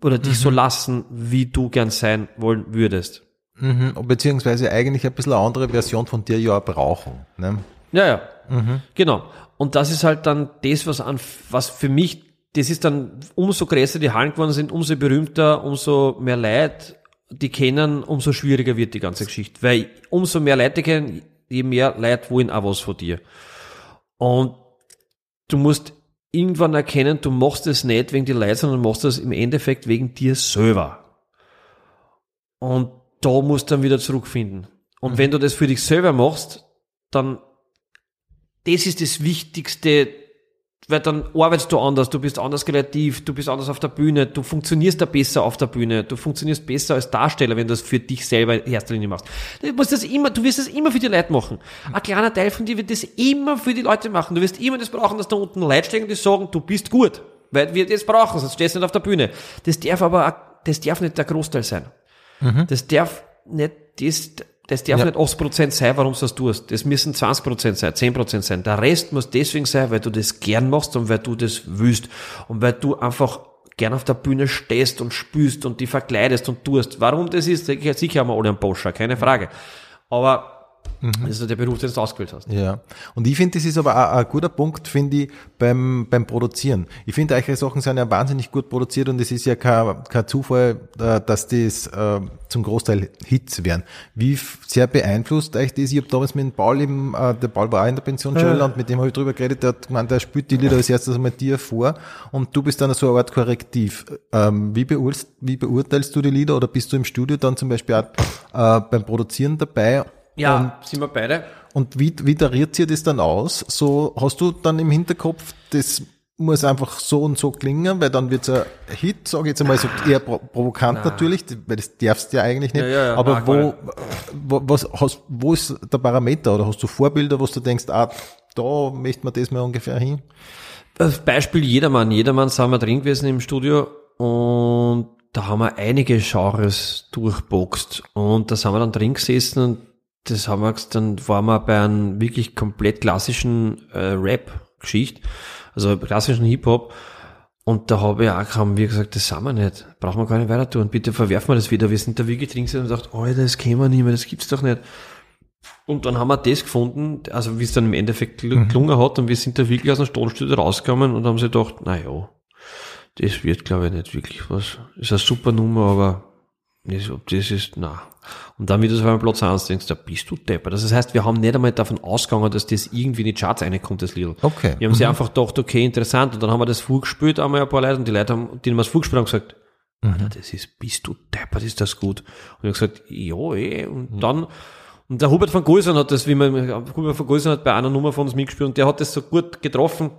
oder dich so lassen, wie du gern sein wollen würdest. Mhm. Beziehungsweise eigentlich ein bisschen eine andere Version von dir ja auch brauchen. Ne? Ja, ja. Genau. Und das ist halt dann das, was an, was für mich, das ist dann, umso größer die Hallen geworden sind, umso berühmter, umso mehr Leute die kennen, umso schwieriger wird die ganze Geschichte. Weil umso mehr Leute kennen, je mehr Leute wollen auch was von dir. Und du musst irgendwann erkennen, du machst es nicht wegen die Leute, sondern du machst es im Endeffekt wegen dir selber. Und da musst du dann wieder zurückfinden. Und wenn du das für dich selber machst, dann das ist das Wichtigste, weil dann arbeitest du anders, du bist anders kreativ, du bist anders auf der Bühne, du funktionierst da besser auf der Bühne, du funktionierst besser als Darsteller, wenn du das für dich selber in erster Linie machst. Du musst das immer, du wirst das immer für die Leute machen. Ein kleiner Teil von dir wird das immer für die Leute machen. Du wirst immer das brauchen, dass da unten Leute stehen, die sagen, du bist gut. Weil wir das brauchen, sonst stehst du nicht auf der Bühne. Das darf aber, das darf nicht der Großteil sein. Das darf nicht, das, das darf Ja. nicht 80% sein, warum du das tust. Das müssen 20% sein, 10% sein. Der Rest muss deswegen sein, weil du das gern machst und weil du das willst. Und weil du einfach gern auf der Bühne stehst und spürst und die verkleidest und tust. Warum das ist, sicher sicher haben wir alle einen Poscher, keine Frage. Aber Das ist der Beruf, den du ausgewählt hast. Ja, und ich finde, das ist aber auch ein guter Punkt, finde ich, beim, beim Produzieren. Ich finde, eure Sachen sind ja wahnsinnig gut produziert und es ist ja kein, kein Zufall, äh, dass das äh, zum Großteil Hits werden. Wie sehr beeinflusst euch das? Ich habe damals mit dem Paul eben, äh, der Paul war auch in der Pension schon und mit dem habe ich drüber geredet, der hat gemeint, der spielt die Lieder als erstes einmal dir vor und du bist dann so eine Art Korrektiv. Ähm, wie, beurteilst, wie beurteilst du die Lieder oder bist du im Studio dann zum Beispiel auch äh, beim Produzieren dabei? Ja, sind wir beide. Und wie, wie tariert ihr das dann aus? So hast du dann im Hinterkopf, das muss einfach so und so klingen, weil dann wird's ein Hit, sage ich jetzt einmal so eher pro provokant natürlich, weil das darfst du ja eigentlich nicht. Ja, ja, ja, Aber nein, wo, wo, was hast, wo ist der Parameter oder hast du Vorbilder, wo du denkst, ah, da möchte man das mal ungefähr hin? Das Beispiel Jedermann. Jedermann sind wir drin gewesen im Studio und da haben wir einige Genres durchboxt und da sind wir dann drin gesessen und das haben wir, dann waren wir bei einem wirklich komplett klassischen äh, Rap-Geschichte, also klassischen Hip-Hop und da habe ich auch haben wir gesagt, das sind wir nicht, brauchen wir gar nicht weiter tun, bitte verwerfen wir das wieder. Wir sind da wirklich drin und gesagt, Alter, das kennen wir nicht mehr, das gibt's doch nicht. Und dann haben wir das gefunden, also wie es dann im Endeffekt gel- gelungen hat und wir sind da wirklich aus dem Tonstudio rausgekommen und haben sich gedacht, na ja, das wird glaube ich nicht wirklich was. Ist eine super Nummer, aber ob das ist, na. Und dann, wie du so beim Platz 1 denkst, da bist du depper. Das heißt, wir haben nicht einmal davon ausgegangen, dass das irgendwie in die Charts reinkommt, das Lied. Okay. Wir haben sie einfach gedacht, okay, interessant. Und dann haben wir das vorgespielt, einmal ein paar Leute, und die Leute haben, denen wir es vorgespielt haben, gesagt, Alter, das ist, bist du deppert, ist das gut. Und ich habe gesagt, ja, eh. Und dann, und der Hubert von Gulsern hat das, wie man, Hubert von Gulsern hat bei einer Nummer von uns mitgespielt und der hat das so gut getroffen.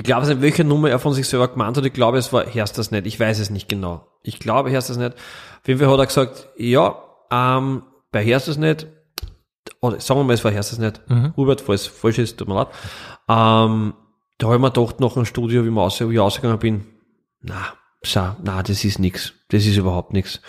Ich glaube nicht, welche Nummer er von sich selber gemeint hat. Ich glaube, es war Herst das nicht. Ich weiß es nicht genau. Ich glaube, Herst das nicht. Auf jeden Fall hat er gesagt, ja, ähm, bei Herst das nicht, oder sagen wir mal, es war Herst das nicht. Hubert, falls es falsch ist, tut mir leid. Ähm, da habe ich mir gedacht, nach dem Studio, wie, wir raus, wie ich rausgegangen bin, na, schau, na, das ist nix. Das ist überhaupt nix.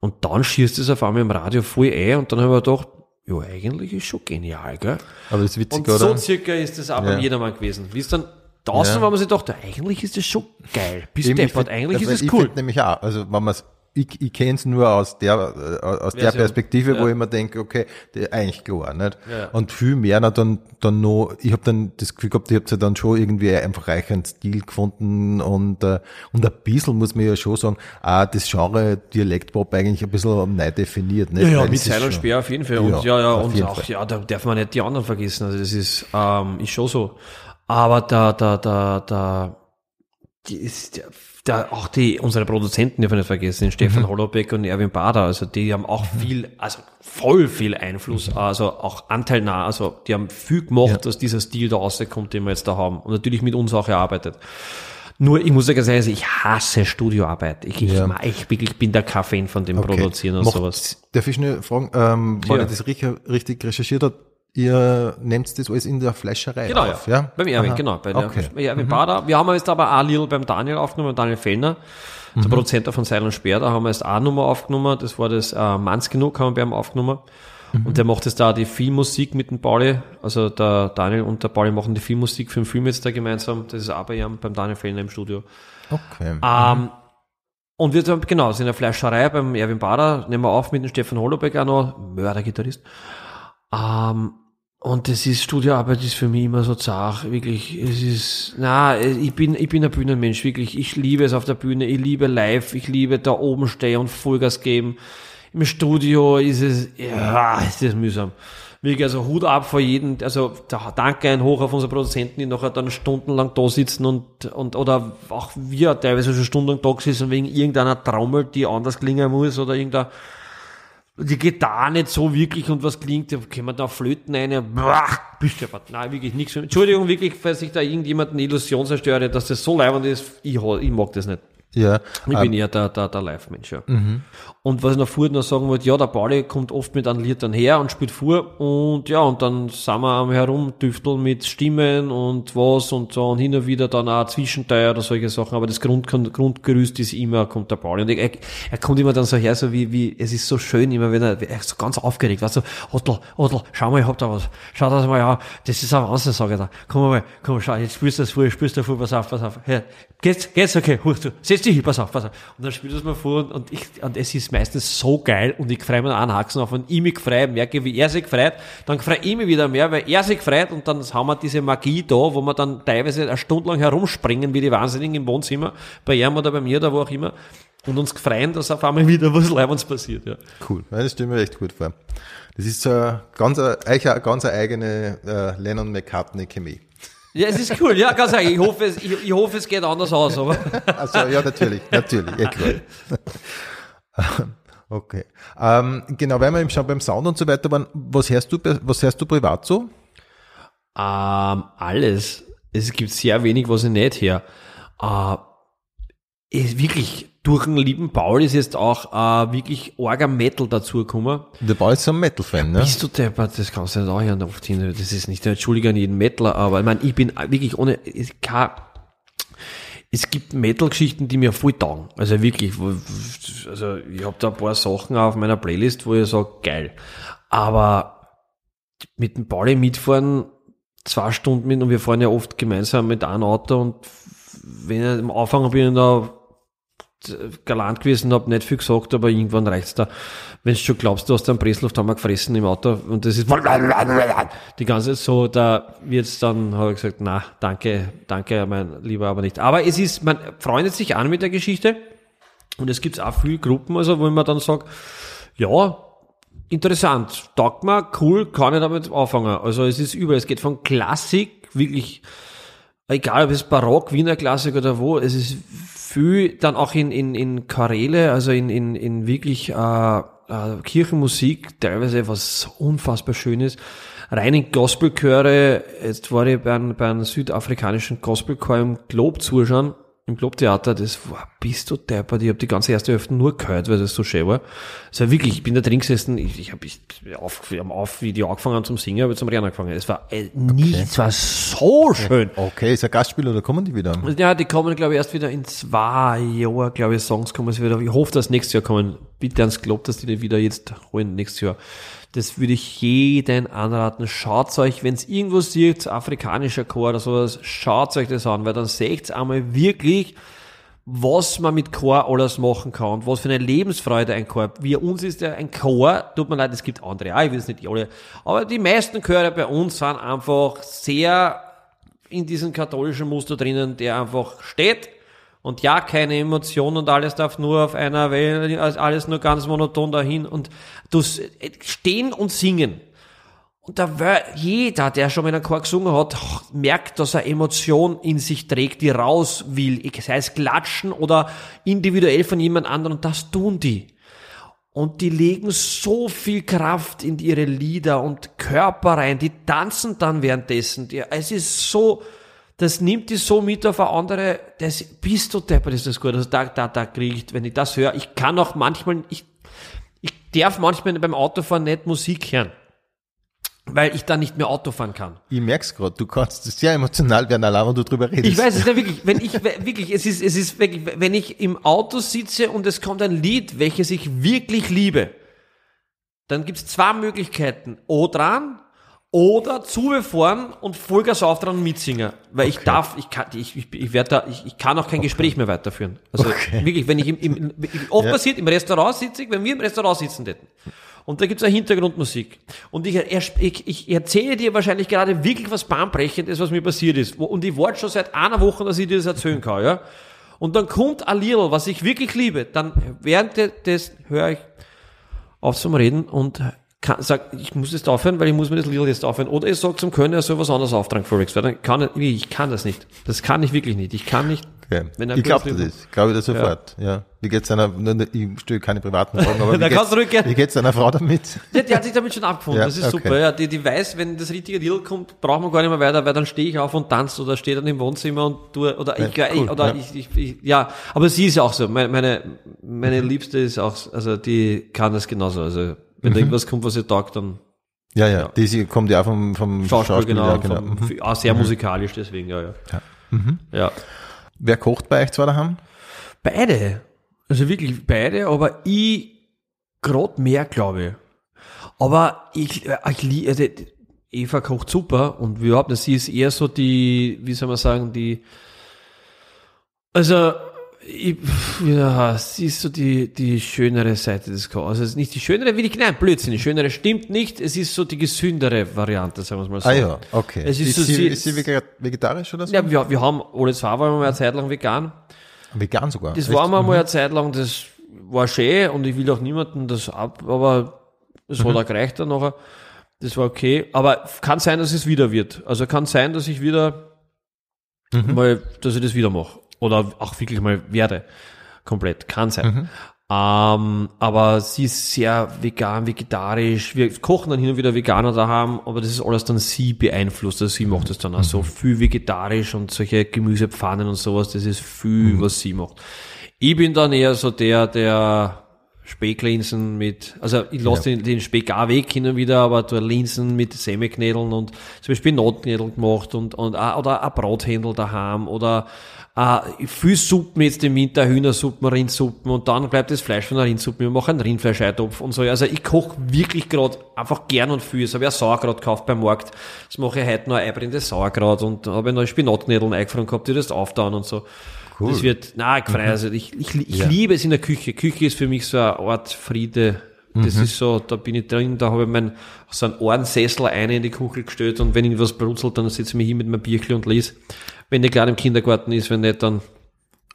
Und dann schießt es auf einmal im Radio voll ein und dann habe ich mir gedacht, ja, eigentlich ist schon genial, gell? Aber das ist witzig, Und so oder? circa ist das auch Ja. beim Jedermann gewesen. Wie es dann draußen Ja. war, man sich gedacht, eigentlich ist das schon geil. Ich deppert, eigentlich also ist es cool. nämlich auch, also wenn man ich, ich kenne es nur aus der äh, aus der. Perspektive, wo Ja. ich mir denke, okay, der, eigentlich klar, nicht? Ja. Und viel mehr na, dann dann noch, ich habe dann das Gefühl gehabt, ich habe ja dann schon irgendwie einfach reichend Stil gefunden und äh, und ein bisschen muss man ja schon sagen, auch das Genre Dialektpop eigentlich ein bisschen neu definiert, nicht? Ja, ja, Weil mit Seil und Speer auf jeden Fall. Und Ja, ja, und auch, Fall. ja, da darf man nicht die anderen vergessen. Also das ist, ähm, ist schon so. Aber da, da, da, da, die ist, der, da, auch die, unsere Produzenten dürfen wir nicht vergessen, den Mhm. Stefan Hollerbeck und Erwin Bader, also die haben auch viel, also voll viel Einfluss, Mhm. also auch anteilnah, also die haben viel gemacht, Ja. dass dieser Stil da rauskommt, den wir jetzt da haben. Und natürlich mit uns auch erarbeitet. Nur, ich muss ja ganz ehrlich sagen, ich hasse Studioarbeit. Ich, ich, Ja. mag- ich wirklich bin kein Fan von dem Produzieren und Macht- sowas. Darf ich schnell fragen, ähm, Ja. ich das richtig, richtig recherchiert habe, ihr nehmt das alles in der Fleischerei Genau, auf, ja. ja? Beim Erwin, Aha. genau. Bei okay. Erwin Bader. Wir haben jetzt aber auch Little beim Daniel aufgenommen, Daniel Fellner, der Produzent von Seil und Speer. Da haben wir jetzt auch Nummer aufgenommen. Das war das äh, Manns genug, haben wir bei ihm aufgenommen. Und der macht jetzt da die Filmmusik mit dem Pauli. Also der Daniel und der Pauli machen die Filmmusik für den Film jetzt da gemeinsam. Das ist auch bei ihm, beim Daniel Fellner im Studio. Okay. Ähm, und wir sind, genau, sind in der Fleischerei beim Erwin Bader, nehmen wir auf mit dem Stefan Hollerbeck auch noch, Mördergitarrist. Ähm, und das ist, Studioarbeit ist für mich immer so zart, wirklich, es ist, na, ich bin, ich bin ein Bühnenmensch, wirklich, ich liebe es auf der Bühne, ich liebe live, ich liebe da oben stehen und Vollgas geben. Im Studio ist es, ja, ist das mühsam. Wirklich, also Hut ab vor jedem, also da, danke ein Hoch auf unsere Produzenten, die nachher dann stundenlang da sitzen und, und oder auch wir teilweise schon stundenlang da sitzen wegen irgendeiner Trommel, die anders klingen muss oder irgendeiner die Gitarre nicht so wirklich und was klingt, da können wir da Flöten eine, boah, bist du nein, wirklich nichts. Entschuldigung, wirklich, falls ich da irgendjemand eine Illusion zerstöre, dass das so leibend ist, ich, ich mag das nicht. Ja. Ich ähm, bin eher der, der, der Live-Mensch, ja. Und was ich noch vorher noch sagen wollte, ja, der Pauli kommt oft mit einem Lied dann her und spielt vor und ja, und dann sind wir am herumdüfteln mit Stimmen und was und so und hin und wieder dann auch Zwischenteil oder solche Sachen, aber das Grund, Grundgerüst ist immer, kommt der Pauli. Und er, er kommt immer dann so her, so wie, wie, es ist so schön immer, wenn er, er ist so ganz aufgeregt, weißt du, Ottel, Ottel, schau mal, ich hab da was, schau das mal an, das ist ein Wahnsinn, sag ich da, komm mal, komm, schau, jetzt spielst du das vor, spielst du vor, pass auf, pass auf, her, geht's, geht's, okay, huch, du, setz Christi, pass auf, pass auf. Und dann spielt das mal vor und, und ich, und es ist meistens so geil und ich freue mich einen Haxen auf und ich mich freue, merke, wie er sich freut, dann freue ich mich wieder mehr, weil er sich freut und dann haben wir diese Magie da, wo wir dann teilweise eine Stunde lang herumspringen, wie die Wahnsinnigen im Wohnzimmer, bei ihm oder bei mir, da wo auch immer, und uns freuen, dass auf einmal wieder was Leibens passiert, ja. Cool, das stimmt mir echt gut vor. Das ist so eine ganz, eine ganz eigene äh, Lennon-McCartney-Chemie. Ja, es ist cool, ja, ganz ehrlich. Ich hoffe, es, ich, ich hoffe, es geht anders aus, aber. Also, ja, natürlich, natürlich, eh klar. Okay. Ähm, genau, weil wir eben schon beim Sound und so weiter waren, was hörst du, was hörst du privat so? Ähm, alles. Es gibt sehr wenig, was ich nicht höre. Äh, ist wirklich, durch den lieben Paul ist jetzt auch äh, wirklich Orga Metal dazugekommen. Der Paul ist so ein Metal-Fan, ne? Bist du deppert, das kannst du nicht auch hören oft hin. Das ist nicht, Entschuldige an jeden Metaler, aber ich meine, ich bin wirklich ohne, ich kann, es gibt Metal-Geschichten, die mir voll taugen. Also wirklich, also ich habe da ein paar Sachen auf meiner Playlist, wo ich sage, geil. Aber mit dem Pauli mitfahren, zwei Stunden mit, und wir fahren ja oft gemeinsam mit einem Auto und wenn ich am Anfang bin ich da galant gewesen, hab nicht viel gesagt, aber irgendwann reicht's da. Wenn du schon glaubst, du hast einen Presslufthammer gefressen im Auto und das ist die ganze Zeit so, da wird's dann, habe ich gesagt, na, danke, danke, mein Lieber, aber nicht. Aber es ist, man freundet sich an mit der Geschichte und es gibt auch viele Gruppen, also wo man dann sagt, ja, interessant, taugt mir, cool, kann ich damit anfangen. Also es ist über, es geht von Klassik, wirklich, egal ob es Barock, Wiener Klassik oder wo, es ist viel dann auch in, in, in Karele, also in, in, in wirklich äh, äh, Kirchenmusik, teilweise was unfassbar Schönes. Rein in Gospelchöre, jetzt war ich bei einem, bei einem südafrikanischen Gospelchor im Globe zuschauen, im Globetheater, das war, bist du deppert, ich habe die ganze erste Hälfte nur gehört, weil das so schön war. Also wirklich, ich bin da drin gesessen, ich, ich habe ich, auf, auf, wie die angefangen haben zum Singen, habe zum Rennen angefangen. Es war äh, nie, es war so schön. Okay, ist ein Gastspiel oder kommen die wieder? Ja, die kommen, glaube ich, erst wieder in zwei Jahren, glaube ich, Songs kommen sie wieder. Ich hoffe, dass nächstes Jahr kommen. Bitte ans Globe, dass die die wieder jetzt holen, nächstes Jahr. Das würde ich jeden anraten. Schaut euch, wenn es irgendwo sieht, afrikanischer Chor oder sowas, schaut euch das an, weil dann seht ihr einmal wirklich, was man mit Chor alles machen kann und was für eine Lebensfreude ein Chor. Wie uns ist ja ein Chor, tut mir leid, es gibt andere, auch, ich will es nicht alle, aber die meisten Chöre bei uns sind einfach sehr in diesem katholischen Muster drinnen, der einfach steht und ja, keine Emotionen und alles darf nur auf einer Welle, alles nur ganz monoton dahin und du stehen und singen. Und da war jeder, der schon mal in einem Chor gesungen hat, merkt, dass er Emotion in sich trägt, die raus will. Sei es klatschen oder individuell von jemand anderem. Und das tun die. Und die legen so viel Kraft in ihre Lieder und Körper rein. Die tanzen dann währenddessen. Es ist so, das nimmt die so mit auf eine andere, das, bist du deppert, ist das gut. Also da, da, da kriege ich, wenn ich das höre, ich kann auch manchmal, ich, ich darf manchmal beim Autofahren nicht Musik hören. Weil ich dann nicht mehr Auto fahren kann. Ich merk's gerade, du kannst sehr emotional werden, allein wenn du drüber redest. Ich weiß es ja wirklich, wenn ich wirklich, es ist, es ist wirklich, wenn ich im Auto sitze und es kommt ein Lied, welches ich wirklich liebe, dann gibt's zwei Möglichkeiten. O dran oder zubefahren und Vollgas auf dran mitsingen. Weil okay. ich darf, ich kann, ich, ich, ich werde da, ich, ich kann auch kein okay. Gespräch mehr weiterführen. Also okay. wirklich, wenn ich im, im, im oft ja. passiert, im Restaurant sitze ich, wenn wir im Restaurant sitzen hätten. Und da gibt's eine Hintergrundmusik. Und ich, ich, ich erzähle dir wahrscheinlich gerade wirklich was bahnbrechendes, was mir passiert ist. Und ich warte schon seit einer Woche, dass ich dir das erzählen kann, ja. Und dann kommt ein Little, was ich wirklich liebe. Dann während des höre ich auf zum Reden und kann, sagt, ich muss jetzt aufhören, weil ich muss mir das Lied jetzt aufhören. Oder ich sage zum Kölner, er soll was anderes auftragen für Rex. Weil dann kann ich, ich kann das nicht. Das kann ich wirklich nicht. Ich kann nicht. Okay. ich glaube das. Ich glaube das sofort. Ja. ja. Wie geht's einer, ich stelle keine privaten Fragen, aber wie, geht's, wie geht's einer Frau damit? Ja, die hat sich damit schon abgefunden. Ja, das ist okay. super. Ja, die, die weiß, wenn das richtige Deal kommt, braucht man gar nicht mehr weiter, weil dann stehe ich auf und tanze oder stehe dann im Wohnzimmer und tue, oder ich, ja, cool, oder ich, ich, ich, ja, aber sie ist ja auch so. Meine, meine, meine. Liebste ist auch, also die kann das genauso. Also, wenn mhm. da irgendwas kommt, was ihr taugt, dann ja, ja, ja. Die kommt ja vom, vom Schauspiel, Schauspiel genau. Ja, genau. Vom, mhm. Auch sehr mhm. musikalisch, deswegen, ja, ja. Ja. Mhm. ja. Wer kocht bei euch zwei daheim? Beide. Also wirklich beide, aber ich grad mehr, glaube ich. Aber ich, äh, ich also Eva kocht super und überhaupt, sie ist eher so die, wie soll man sagen, die, also Ich, ja, es ist so die, die schönere Seite des Kochens. Also es ist nicht die schönere, will ich, nein, Blödsinn, die schönere stimmt nicht. Es ist so die gesündere Variante, sagen wir es mal so. Ah ja, okay. Es ist ist, so sie, sie- ist sie vege- vegetarisch oder so? Ja, wir, wir haben, alle zwei waren wir mal eine Zeit lang vegan. Vegan sogar. Das Echt? war mal eine Zeit lang, das war schön und ich will auch niemanden das ab, aber es hat auch gereicht dann nachher. Das war okay. Aber kann sein, dass es wieder wird. Also kann sein, dass ich wieder mal, dass ich das wieder mache. Oder auch wirklich mal werde. Komplett. Kann sein. Ähm, aber sie ist sehr vegan, vegetarisch. Wir kochen dann hin und wieder Veganer daheim, aber das ist alles dann sie beeinflusst. Also sie macht das dann auch so viel vegetarisch und solche Gemüsepfannen und sowas. Das ist viel, was sie macht. Ich bin dann eher so der, der Specklinsen mit, also ich lasse den, den Speck auch weg hin und wieder, aber du Linsen mit Semmelknädeln und zum Beispiel Notknädel gemacht und, und auch, oder ein Brathändel daheim oder äh, viel Suppen jetzt im Winter, Hühnersuppen, Rindsuppen und dann bleibt das Fleisch von der Rindsuppe. Wir machen einen Rindfleischeintopf und so. Also ich koche wirklich gerade einfach gern und viel. Ich auch Sauerkraut gekauft beim Markt. Das mache ich heute noch ein einbrennendes Sauerkraut und habe ich noch Spinatknädeln eingefroren gehabt, die das auftauen und so. Cool. Das wird, na, frei, also ich, ich, ich Ja. liebe es in der Küche. Küche ist für mich so eine Art Friede. Das ist so, da bin ich drin, da habe ich mein, so einen Ohrensessel eine in die Kuchel gestellt und wenn irgendwas brutzelt, dann setze ich mich hin mit meinem Bierchen und lese. Wenn der gerade im Kindergarten ist, wenn nicht, dann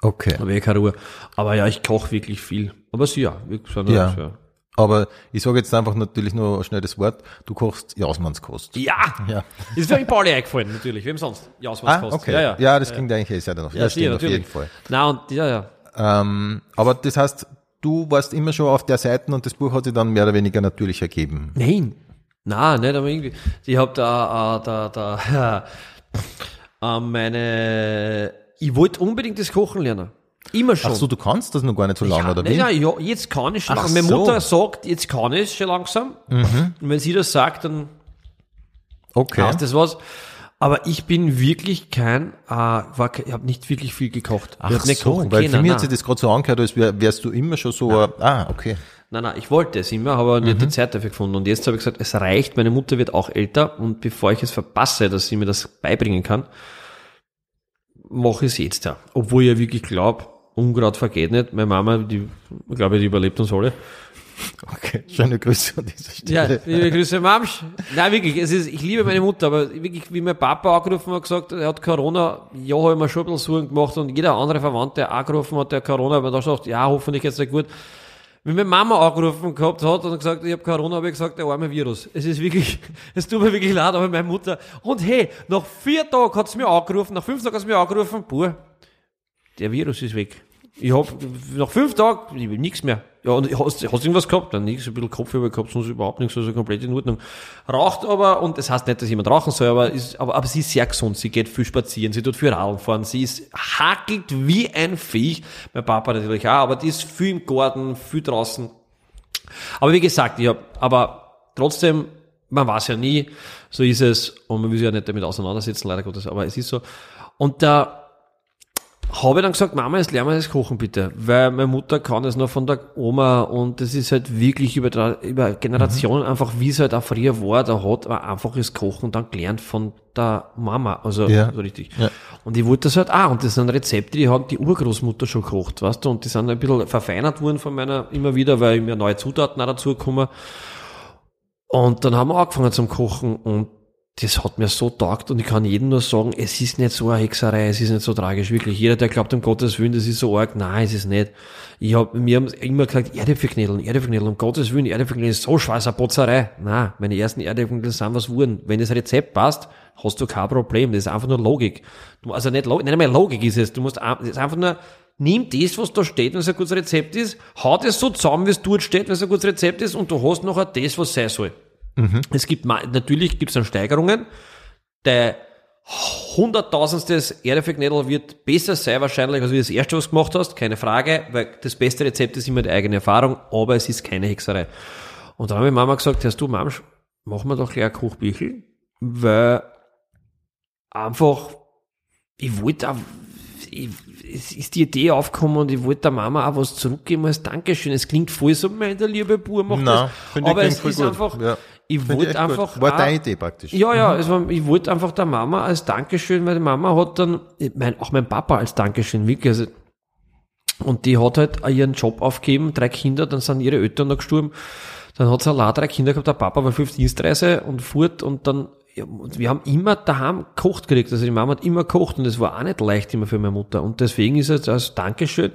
Okay. habe ich keine Ruhe. Aber ja, ich koche wirklich viel. Aber sie ja, wirklich so, Ja. ja. Aber ich sage jetzt einfach natürlich nur schnell das Wort. Du kochst Jausmannskost. Ja! Ja. Ist für mich Pauli eingefallen, natürlich. Wem sonst? Ja, was Ah, okay. Ja, ja. Ja, das klingt eigentlich eh sehr danach. Ja, das stimmt auf jeden Fall. Na und, ja, ja. Ähm, aber das heißt, du warst immer schon auf der Seite und das Buch hat sich dann mehr oder weniger natürlich ergeben. Nein. Nein, nicht, aber irgendwie. Ich hab da, äh, da, da, äh, meine, ich wollte unbedingt das Kochen lernen. Immer schon. Ach so, du kannst das noch gar nicht so lange, ja, oder nein, wie? ja, jetzt kann ich schon. Ach. Meine so. Mhm. Mutter sagt, jetzt kann ich schon langsam. Und wenn sie das sagt, dann Okay. heißt das was. Aber ich bin wirklich kein, äh, war, ich habe nicht wirklich viel gekocht. Ach ich hab nicht so, kochen weil für mich hat sich das gerade so angehört, als wär, wärst du immer schon so, ein- ah, okay. Nein, nein, ich wollte es immer, aber nicht Mhm. die Zeit dafür gefunden. Und jetzt habe ich gesagt, es reicht, meine Mutter wird auch älter und bevor ich es verpasse, dass sie mir das beibringen kann, mache ich es jetzt ja. Obwohl ich ja wirklich glaube, Unkraut vergeht nicht. Meine Mama, die, ich glaube, die überlebt uns alle. Okay, schöne Grüße an dieser Ja, Stelle. liebe Grüße, Mamsch. Nein, wirklich, es ist, ich liebe meine Mutter, aber wirklich, wie mein Papa angerufen hat, gesagt, er hat Corona, ja, habe ich mir schon ein bisschen Sorgen gemacht und jeder andere Verwandte angerufen hat, der Corona, aber da sagt, ja, hoffentlich geht's dir gut. Wenn meine Mama angerufen gehabt hat und gesagt, ich habe Corona, habe ich gesagt, der arme Virus. Es ist wirklich, es tut mir wirklich leid, aber meine Mutter, und hey, nach vier Tagen hat sie mir angerufen, nach fünf Tagen hat sie mir angerufen, boah, der Virus ist weg. Ich hab nach fünf Tagen ich will nichts mehr. Ja, und hast, hast du irgendwas gehabt? Dann nichts, ein bisschen Kopfhörer gehabt, sonst überhaupt nichts, also komplett in Ordnung. Raucht aber, und das heißt nicht, dass jemand rauchen soll, aber, ist, aber, aber sie ist sehr gesund, sie geht viel spazieren, sie tut viel Radl fahren, sie ist hakelt wie ein Viech. Mein Papa natürlich auch, aber die ist viel im Garten, viel draußen. Aber wie gesagt, ich hab, aber trotzdem, man weiß ja nie, so ist es, und man will sich ja nicht damit auseinandersetzen, leider Gottes, aber es ist so. Und da habe ich dann gesagt, Mama, jetzt lernen wir das Kochen bitte, weil meine Mutter kann das noch von der Oma und das ist halt wirklich über, über Generationen einfach, wie es halt auch früher war, da hat man einfach das Kochen dann gelernt von der Mama, also Ja. so richtig. Ja. Und ich wollte das halt auch, und das sind Rezepte, die hat die Urgroßmutter schon gekocht, weißt du, und die sind ein bisschen verfeinert worden von meiner, immer wieder, weil mir neue Zutaten auch dazu kommen. Und dann haben wir angefangen zum Kochen und das hat mir so taugt und ich kann jedem nur sagen, es ist nicht so eine Hexerei, es ist nicht so tragisch, wirklich. Jeder, der glaubt, um Gottes Willen, das ist so arg, nein, es ist nicht. Ich hab, mir haben immer gesagt, Erdäpfelknädeln, Erdäpfelknädeln, um Gottes Willen, Erdäpfelknädeln ist so eine Botzerei. Nein, meine ersten Erdäpfelknädeln sind was wurden. Wenn das Rezept passt, hast du kein Problem, das ist einfach nur Logik. Du, also nicht Logik, nicht einmal Logik ist es, du musst, das ist einfach nur, nimm das, was da steht, wenn es ein gutes Rezept ist, hau das so zusammen, wie es dort steht, wenn es ein gutes Rezept ist, und du hast nachher das, was sein soll. Es gibt, natürlich gibt es dann Steigerungen. Der hunderttausendstes Erdäpfelknädel wird besser sein wahrscheinlich, als wie das erste, was du gemacht hast. Keine Frage, weil das beste Rezept ist immer die eigene Erfahrung, aber es ist keine Hexerei. Und dann habe ich Mama gesagt, hörst du, Mama, machen wir doch gleich ein Kochbüchel, weil einfach, ich wollte auch, ich, es ist die Idee aufgekommen und ich wollte der Mama auch was zurückgeben als Dankeschön. Es klingt voll so, mein der liebe Bub macht Na, das. Aber es ist gut. einfach, Ja. Ich wollte echt gut. einfach, War auch- deine Idee praktisch. ja, ja, es war, ich wollte einfach der Mama als Dankeschön, weil die Mama hat dann, ich mein, auch mein Papa als Dankeschön, wirklich, also, Und die hat halt ihren Job aufgegeben, drei Kinder, dann sind ihre Eltern noch gestorben. Dann hat sie allein drei Kinder gehabt, der Papa war fünf Dienstreise und fort und dann, ja, und wir haben immer daheim gekocht gekriegt. Also die Mama hat immer gekocht und das war auch nicht leicht immer für meine Mutter. Und deswegen ist es als Dankeschön,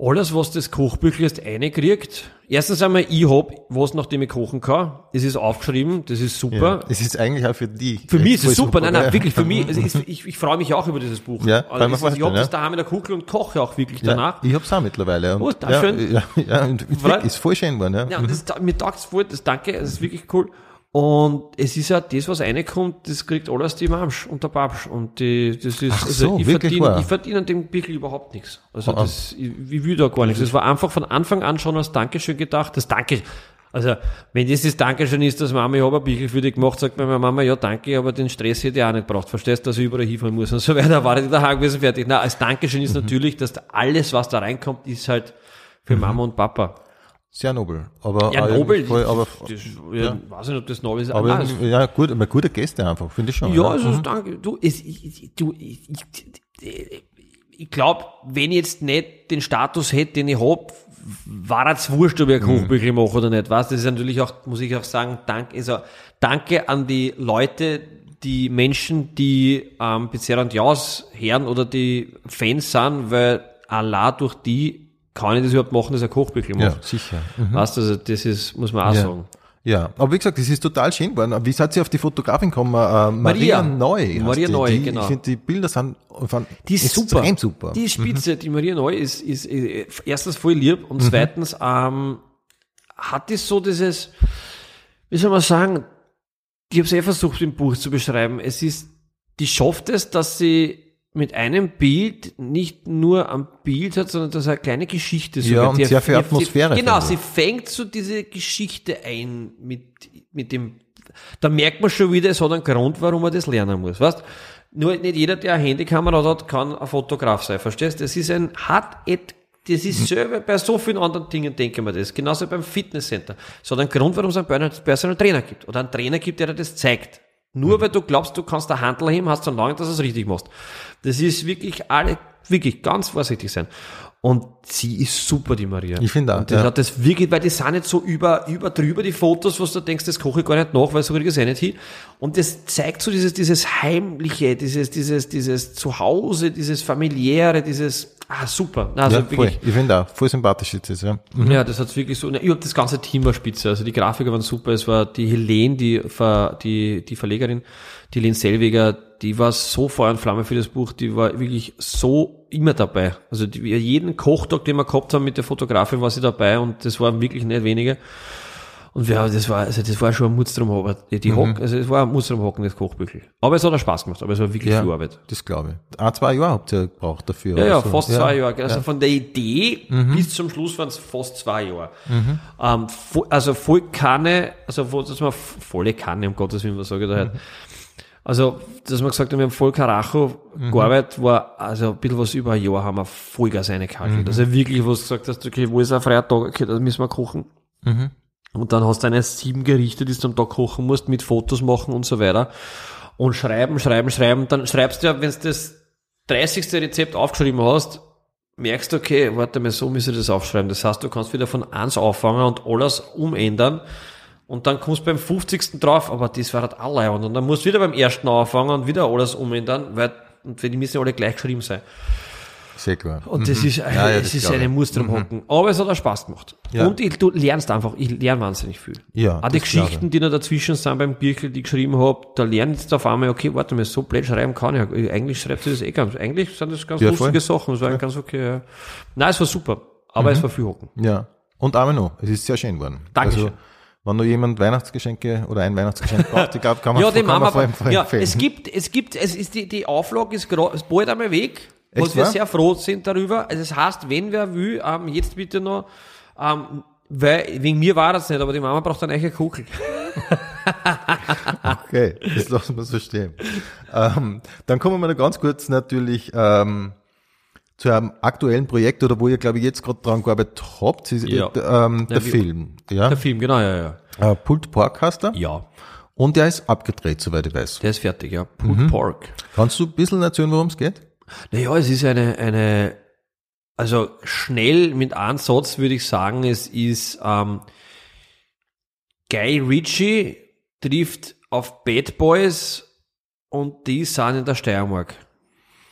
alles, was das Kochbüchlein jetzt reinkriegt, erstens einmal, ich hab was, nachdem ich kochen kann. Das ist aufgeschrieben, das ist super. Ja, es ist eigentlich auch für die. Für mich ist es super, nein, nein, ja. wirklich, für mich, also ist, ich, ich freue mich auch über dieses Buch. Ja, also ist, ich habe das ja. daheim in der Kugel und koche auch wirklich Ja, danach. ich hab's auch mittlerweile. Und, Oh, Dankeschön. Ja, ja, ja, und Weil- ist voll schön geworden, ja. Ja, und das, mir taugt es voll, das danke, das ist wirklich cool. Und es ist ja das, was reinkommt, das kriegt alles die Mamsch und der Babsch. Und die, das ist, Ach also so, ich verdiene, ich verdiene an dem Pickel überhaupt nichts. Also Ah. das, ich, ich will da gar nichts. Das war einfach von Anfang an schon als Dankeschön gedacht. Das Danke, also, wenn das das Dankeschön ist, dass Mama, ich habe ein Pickel für dich gemacht, sagt meine Mama, ja, danke, aber den Stress hätte ich auch nicht braucht. Verstehst du, dass ich überall hinfahren muss und so weiter. War ich daheim gewesen, fertig. Na, als Dankeschön Mhm. ist natürlich, dass da alles, was da reinkommt, ist halt für Mama und Papa. Sehr nobel. Aber, Ja, Nobel, voll, aber, das, ja, weiß nicht, ob das Nobel ist. aber irgendwie, ja, gut, aber gute Gäste einfach, finde ich schon. ja, also danke. Du, es, ich, du, ich, ich, ich glaube, wenn ich jetzt nicht den Status hätte, den ich hab, war es wurscht, ob ich ein Kochbüchlein mache oder nicht. Weißt? Das ist natürlich auch, muss ich auch sagen, danke, also, danke an die Leute, die Menschen, die ähm, Bezerra und Jaus hören oder die Fans sind, weil Allah durch die kann ich das überhaupt machen, dass ich ein Kochbüchlein Ja, sicher. Mhm. Weißt du, also das ist, muss man auch Ja. sagen. Ja, aber wie gesagt, das ist total schön geworden. Wie seid ihr auf die Fotografin gekommen? Äh, Maria, Maria. Neu. Maria die. Neu, die, genau. Ich finde, die Bilder sind, sind Die ist super. super. Die ist spitze. Die Maria Neu ist, ist, äh, erstens voll lieb und zweitens ähm, hat die so dieses, wie soll man sagen, ich habe es eh versucht im Buch zu beschreiben. Es ist, die schafft es, dass sie mit einem Bild nicht nur am Bild hat, sondern dass er eine kleine Geschichte so Ja, und sehr viel Atmosphäre, genau, sie ich. fängt so diese Geschichte ein mit, mit dem, da merkt man schon wieder, es hat einen Grund, warum man das lernen muss, weißt? Nur nicht jeder, der eine Handykamera hat, kann ein Fotograf sein, verstehst? Das ist ein, hat et, das Mhm. ist selber bei so vielen anderen Dingen, denken wir das. Genauso beim Fitnesscenter. Es hat einen Grund, warum es einen Personal- Personal Trainer gibt. Oder einen Trainer gibt, der dir das zeigt. Nur Mhm. weil du glaubst, du kannst der Handel heben, hast du lange, dass du es richtig machst. Das ist wirklich alle, wirklich ganz vorsichtig sein. Und sie ist super, die Maria. Ich finde auch, Und das ja. hat das wirklich, weil die sind nicht so über, über drüber, die Fotos, was du denkst, das koche ich gar nicht nach, weil so kriege ich es eh nicht hin. Und das zeigt so dieses, dieses Heimliche, dieses, dieses, dieses Zuhause, dieses familiäre, dieses, ah, super. Also ja, voll. wirklich. Ich finde auch, voll sympathisch jetzt ist, ja. Mhm. Ja, das hat's wirklich so. Ich hab das ganze Team war spitze. Also die Grafiker waren super. Es war die Helene, die, Ver, die, die Verlegerin, die Helene Selweger, die war so Feuer und Flamme für das Buch. Die war wirklich so immer dabei. Also die, jeden Kochtag, den wir gehabt haben mit der Fotografin, war sie dabei und das waren wirklich nicht wenige. Und wir, das war, also das war schon ein Mutz drum hocken. Die, die Hock, also es war ein Mutz drum hocken, das Kochbüchel. Aber es hat auch Spaß gemacht, aber es war wirklich ja viel Arbeit. das glaube ich. Ein, zwei Jahre habt ihr gebraucht dafür. Ja, oder ja, fast zwei Jahre. Also ja. von der Idee bis zum Schluss waren es fast zwei Jahre. Ähm, vo- also voll Kanne, also dass man volle Kanne, um Gottes Willen, was sage ich da halt. Also, dass wir gesagt haben, wir haben voll Karacho gearbeitet, war, also ein bisschen was über ein Jahr haben wir Vollgas reingekakelt. Also wirklich, wo du gesagt hast, okay, wo ist ein freier Tag, okay, da müssen wir kochen. Und dann hast du eine sieben Gerichte, die du am Tag kochen musst, mit Fotos machen und so weiter. Und schreiben, schreiben, schreiben. Dann schreibst du ja, wenn du das 30. Rezept aufgeschrieben hast, merkst du, okay, warte mal, so müsste ich das aufschreiben. Das heißt, du kannst wieder von eins auffangen und alles umändern. Und dann kommst du beim 50. drauf, aber das war halt alle. Und dann musst du wieder beim ersten anfangen und wieder alles umändern, weil, und die müssen alle gleich geschrieben sein. Sehr klar. Und das ist, Ja, ja, es das ist eine ich. Muster am Hocken. Aber es hat auch Spaß gemacht. Ja. Und ich, du lernst einfach, ich lerne wahnsinnig viel. Ja, Auch die Geschichten, die noch dazwischen sind beim Birkel, die ich geschrieben habe, da lerne ich jetzt auf einmal, okay, warte mal, so blöd schreiben kann ich. ja. Eigentlich schreibt sie das eh ganz, eigentlich sind das ganz Ja, lustige voll. Sachen. Es war ganz okay. Ja. Nein, es war super. Aber Mhm. es war viel Hocken. Ja. Und einmal noch, es ist sehr schön geworden. Dankeschön. Also, wenn noch jemand Weihnachtsgeschenke oder ein Weihnachtsgeschenk braucht, ich glaube, kann man, Ja, kann man vor allem vor allem ja, empfehlen. es gibt, es gibt, es ist die, die Auflage ist, ist bald einmal weg, Echt was wir sehr froh sind darüber. Also es heißt, wenn wer will, ähm, jetzt bitte noch, ähm, weil, wegen mir war das nicht, aber die Mama braucht eine eigene Kugel. Okay, das lassen wir so stehen. ähm, dann kommen wir noch ganz kurz natürlich ähm, zu einem aktuellen Projekt oder wo ihr, glaube ich, jetzt gerade dran gearbeitet habt, ist, Ja. äh, ähm, der wie- Film. Ja? Der Film, genau, ja, ja. Äh, Pulled Pork heißt er. Ja, Und der ist abgedreht, soweit ich weiß. der ist fertig, ja. Pulled Mhm. Pork. Kannst du ein bisschen erzählen, worum es geht? Naja, es ist eine, eine, also schnell mit einem Satz würde ich sagen, es ist ähm, Guy Ritchie trifft auf Bad Boys und die sind in der Steiermark.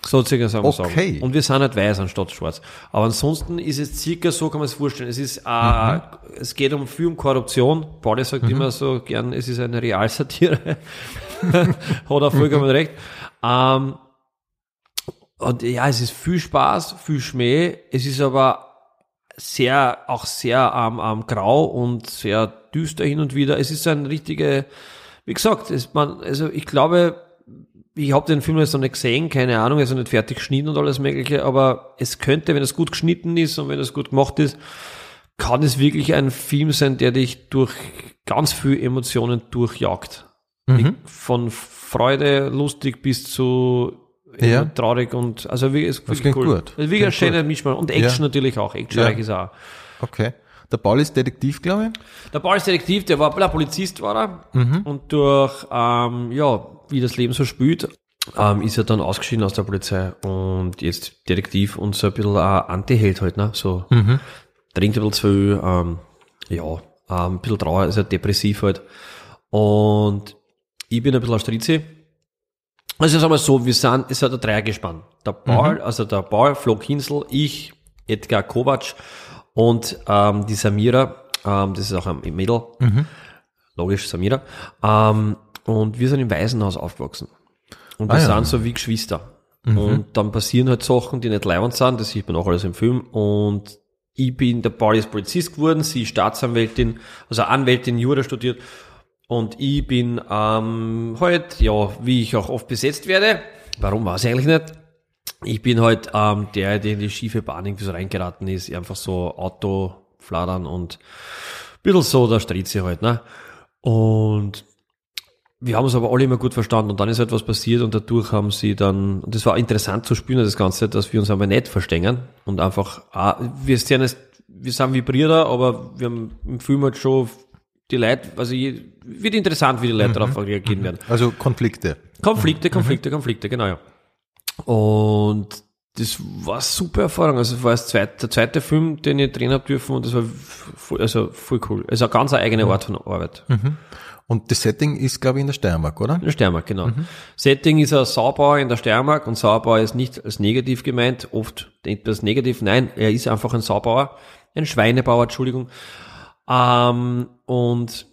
So circa sagen wir Okay. sagen. Und wir sind halt weiß anstatt schwarz. Aber ansonsten ist es circa so, kann man es vorstellen. Es ist, äh, es geht um viel um Korruption. Pauli sagt immer so gern, es ist eine Realsatire. Hat er vollkommen recht. Ähm, und ja, es ist viel Spaß, viel Schmäh. Es ist aber sehr, auch sehr ähm, ähm, grau und sehr düster hin und wieder. Es ist ein richtige, wie gesagt, es, man, also ich glaube, ich habe den Film jetzt noch nicht gesehen, keine Ahnung, also nicht fertig geschnitten und alles mögliche, aber es könnte, wenn es gut geschnitten ist und wenn es gut gemacht ist, kann es wirklich ein Film sein, der dich durch ganz viel Emotionen durchjagt. Mhm. Von Freude, lustig bis zu Ja. äh, traurig und also wie es Das klingt gut. Also wie ein schöner Mischmasch und Action natürlich auch, actionreich Ja. ist auch. Okay. Der Paul ist Detektiv, glaube ich. Der Paul ist Detektiv, der war der Polizist war er und durch ähm, ja wie das Leben so spielt, ähm, ist er dann ausgeschieden aus der Polizei und jetzt Detektiv und so ein bisschen ein Anti-Held halt, ne? So trinkt ein bisschen zu viel, ähm, ja, ähm, ein bisschen trauer, also depressiv halt. Und ich bin ein bisschen aus Strizi. Also sagen wir so, wir sind, es hat ein Dreier gespannt. Der Paul, also der Paul, Flo Kinsel, ich, Edgar Kovac und ähm, die Samira, ähm, das ist auch ein Mädel, logisch Samira, ähm, und wir sind im Waisenhaus aufgewachsen. Und wir Ah, ja. sind so wie Geschwister. Und dann passieren halt Sachen, die nicht leibend sind, das sieht man auch alles im Film. Und ich bin, der Paul ist Polizist geworden, sie ist Staatsanwältin, also Anwältin, Jura studiert. Und ich bin ähm, halt, ja, wie ich auch oft besetzt werde, warum weiß ich eigentlich nicht, ich bin halt ähm, der, der in die schiefe Bahn irgendwie so reingeraten ist, einfach so Auto fladern und ein bisschen so der Strize halt, ne? Und wir haben uns aber alle immer gut verstanden und dann ist etwas passiert und dadurch haben sie dann, und das war interessant zu spüren, das Ganze, dass wir uns aber nicht verstehen und einfach, ah, wir sind wir sind Brüder, aber wir haben im Film halt schon die Leute, also je, wird interessant, wie die Leute darauf reagieren werden. Also Konflikte. Konflikte, Konflikte, Konflikte, genau, ja. Und das war eine super Erfahrung. Also es war das zweite, der zweite Film, den ich drehen habe dürfen und das war voll, also voll cool. Also eine ganz eigene Art von Arbeit. Und das Setting ist, glaube ich, in der Steiermark, oder? In der Steiermark, genau. Setting ist ein Saubauer in der Steiermark und Saubauer ist nicht als negativ gemeint. Oft denkt man das negativ. Nein, er ist einfach ein Saubauer. Ein Schweinebauer, Entschuldigung. Ähm, und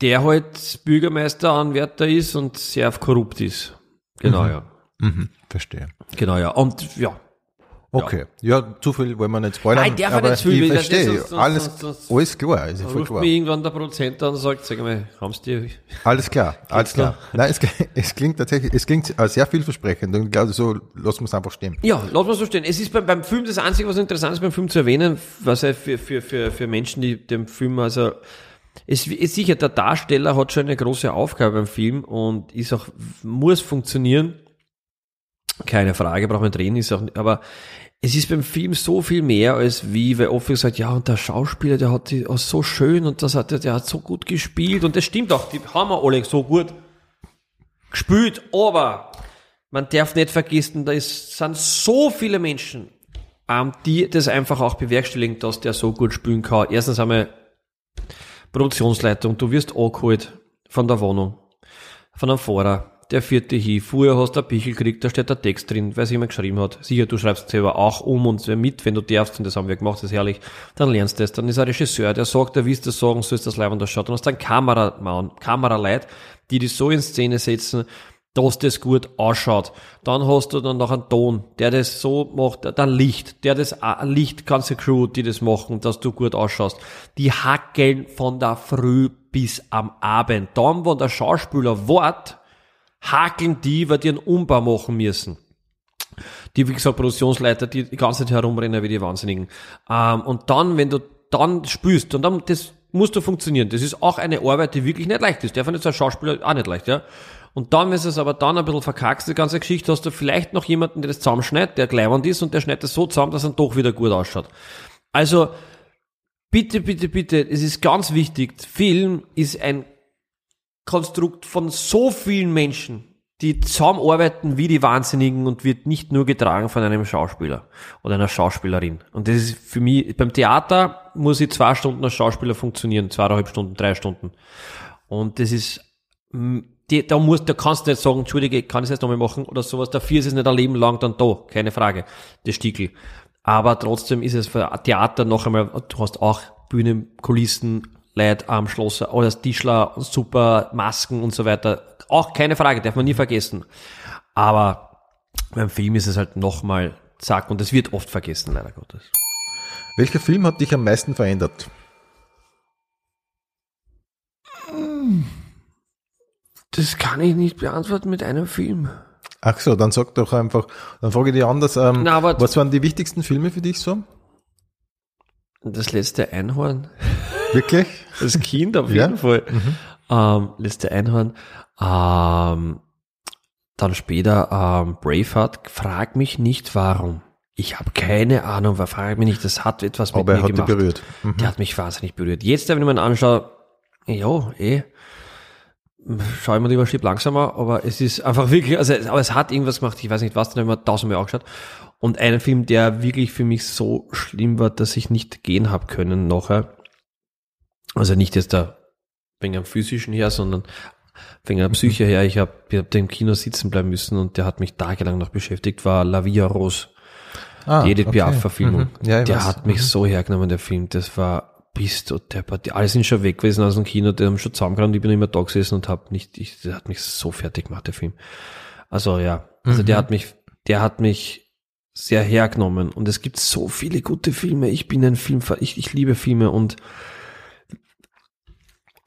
der halt Bürgermeisteranwärter ist und sehr korrupt ist. Genau, ja. Mhm. Verstehe. Genau, ja. Und ja. Okay. Ja, zu viel wollen wir nicht spoilern. Nein, darf er aber nicht zu viel, ich verstehe. sonst- alles, sonst- alles klar. Ist voll klar. mir irgendwann der Produzent an und sagt, sag mal, haben's dir, Alles klar, alles klar. Nein, es, es klingt tatsächlich, es klingt äh, sehr vielversprechend und ich glaube, so lassen wir es einfach stehen. Ja, lass mal so stehen. Es ist beim, beim Film das Einzige, was interessant ist beim Film zu erwähnen, was ja für, für, für, für Menschen, die dem Film, also, es ist sicher, der Darsteller hat schon eine große Aufgabe beim Film und ist auch, muss funktionieren. Keine Frage, braucht man drehen, ist auch, aber es ist beim Film so viel mehr als wie, weil oft gesagt, ja, und der Schauspieler, der hat die, oh, so schön und das hat, der, der hat so gut gespielt und das stimmt auch, die haben wir alle so gut gespielt, aber man darf nicht vergessen, da ist, sind so viele Menschen, ähm, die das einfach auch bewerkstelligen, dass der so gut spielen kann. Erstens einmal Produktionsleitung, du wirst angeholt von der Wohnung, von einem Fahrer, der vierte hin, vorher hast du ein Pichel gekriegt, da steht der Text drin, weil es jemand geschrieben hat. Sicher, du schreibst selber auch um und mit, wenn du darfst, und das haben wir gemacht, das ist herrlich, dann lernst du das. Dann ist ein Regisseur, der sagt, der du das sagen sollst, das Leib und das schaut. Dann hast du einen Kameramann, Kameraleit, die die so in Szene setzen, dass das gut ausschaut. Dann hast du dann noch einen Ton, der das so macht, dann Licht, der das auch- Licht, ganze Crew, die das machen, dass du gut ausschaust. Die hackeln von der Früh bis am Abend. Dann, wenn der Schauspieler wart, hakeln die, weil die einen Umbau machen müssen. Die, wie gesagt, Produktionsleiter, die die ganze Zeit herumrennen wie die Wahnsinnigen. Ähm, und dann, wenn du dann spürst, und dann, das musst du funktionieren. Das ist auch eine Arbeit, die wirklich nicht leicht ist. Der fand jetzt als Schauspieler auch nicht leicht, ja. Und dann, wenn es aber dann ein bisschen verkackst, die ganze Geschichte, hast du vielleicht noch jemanden, der das zusammenschneidet, der gleiwand ist und der schneidet das so zusammen, dass er doch wieder gut ausschaut. Also, bitte, bitte, bitte, es ist ganz wichtig, Film ist ein Konstrukt von so vielen Menschen, die zusammenarbeiten wie die Wahnsinnigen und wird nicht nur getragen von einem Schauspieler oder einer Schauspielerin. Und das ist für mich, beim Theater muss ich zwei Stunden als Schauspieler funktionieren, zweieinhalb Stunden, drei Stunden. Und das ist, mm, die, da muss, da kannst du nicht sagen, Entschuldige, kann ich es jetzt nochmal machen oder sowas. Dafür ist es nicht ein Leben lang dann da, keine Frage, das Stickel. Aber trotzdem ist es für Theater noch einmal, du hast auch Bühnen, Kulissen, Leute am Schloss, alles Tischler, super Masken und so weiter. Auch keine Frage, darf man nie vergessen. Aber beim Film ist es halt nochmal zack und es wird oft vergessen, leider Gottes. Welcher Film hat dich am meisten verändert? Das kann ich nicht beantworten mit einem Film. Ach so, dann sag doch einfach, dann frage ich dich anders, ähm, Na, aber- was waren die wichtigsten Filme für dich so? Das letzte Einhorn. Wirklich? Das Kind auf Ja? jeden Fall. Ähm, letzte Einhorn. Ähm, dann später ähm, Braveheart. Frag mich nicht warum. Ich habe keine Ahnung, weil frag mich nicht. Das hat etwas mit Aber er mir hat gemacht. berührt. Mhm. Der hat mich wahnsinnig berührt. Jetzt, wenn ich mir anschaue, ja, eh, schaue ich mir lieber Schieb langsamer, aber es ist einfach wirklich, also, aber es hat irgendwas gemacht, ich weiß nicht was, den habe ich mir tausendmal angeschaut. Und einen Film, der wirklich für mich so schlimm war, dass ich nicht gehen habe können nachher. Also nicht jetzt da wegen am physischen her, sondern wegen der Psyche her. Ich habe ich hab da im Kino sitzen bleiben müssen und der hat mich tagelang noch beschäftigt, war La Via Rose. Ah, Die Edith okay. Piaf-Verfilmung. Mhm. Ja, der weiß. hat mich so hergenommen, der Film. Das war bist du deppert. Die alle sind schon weg gewesen aus dem Kino, die haben schon zusammengerannt. Ich bin immer da gesessen und hab nicht, ich, der hat mich so fertig gemacht, der Film. Also ja, also Mhm. der hat mich, der hat mich sehr hergenommen. Und es gibt so viele gute Filme. Ich bin ein Filmfan, ich, ich liebe Filme und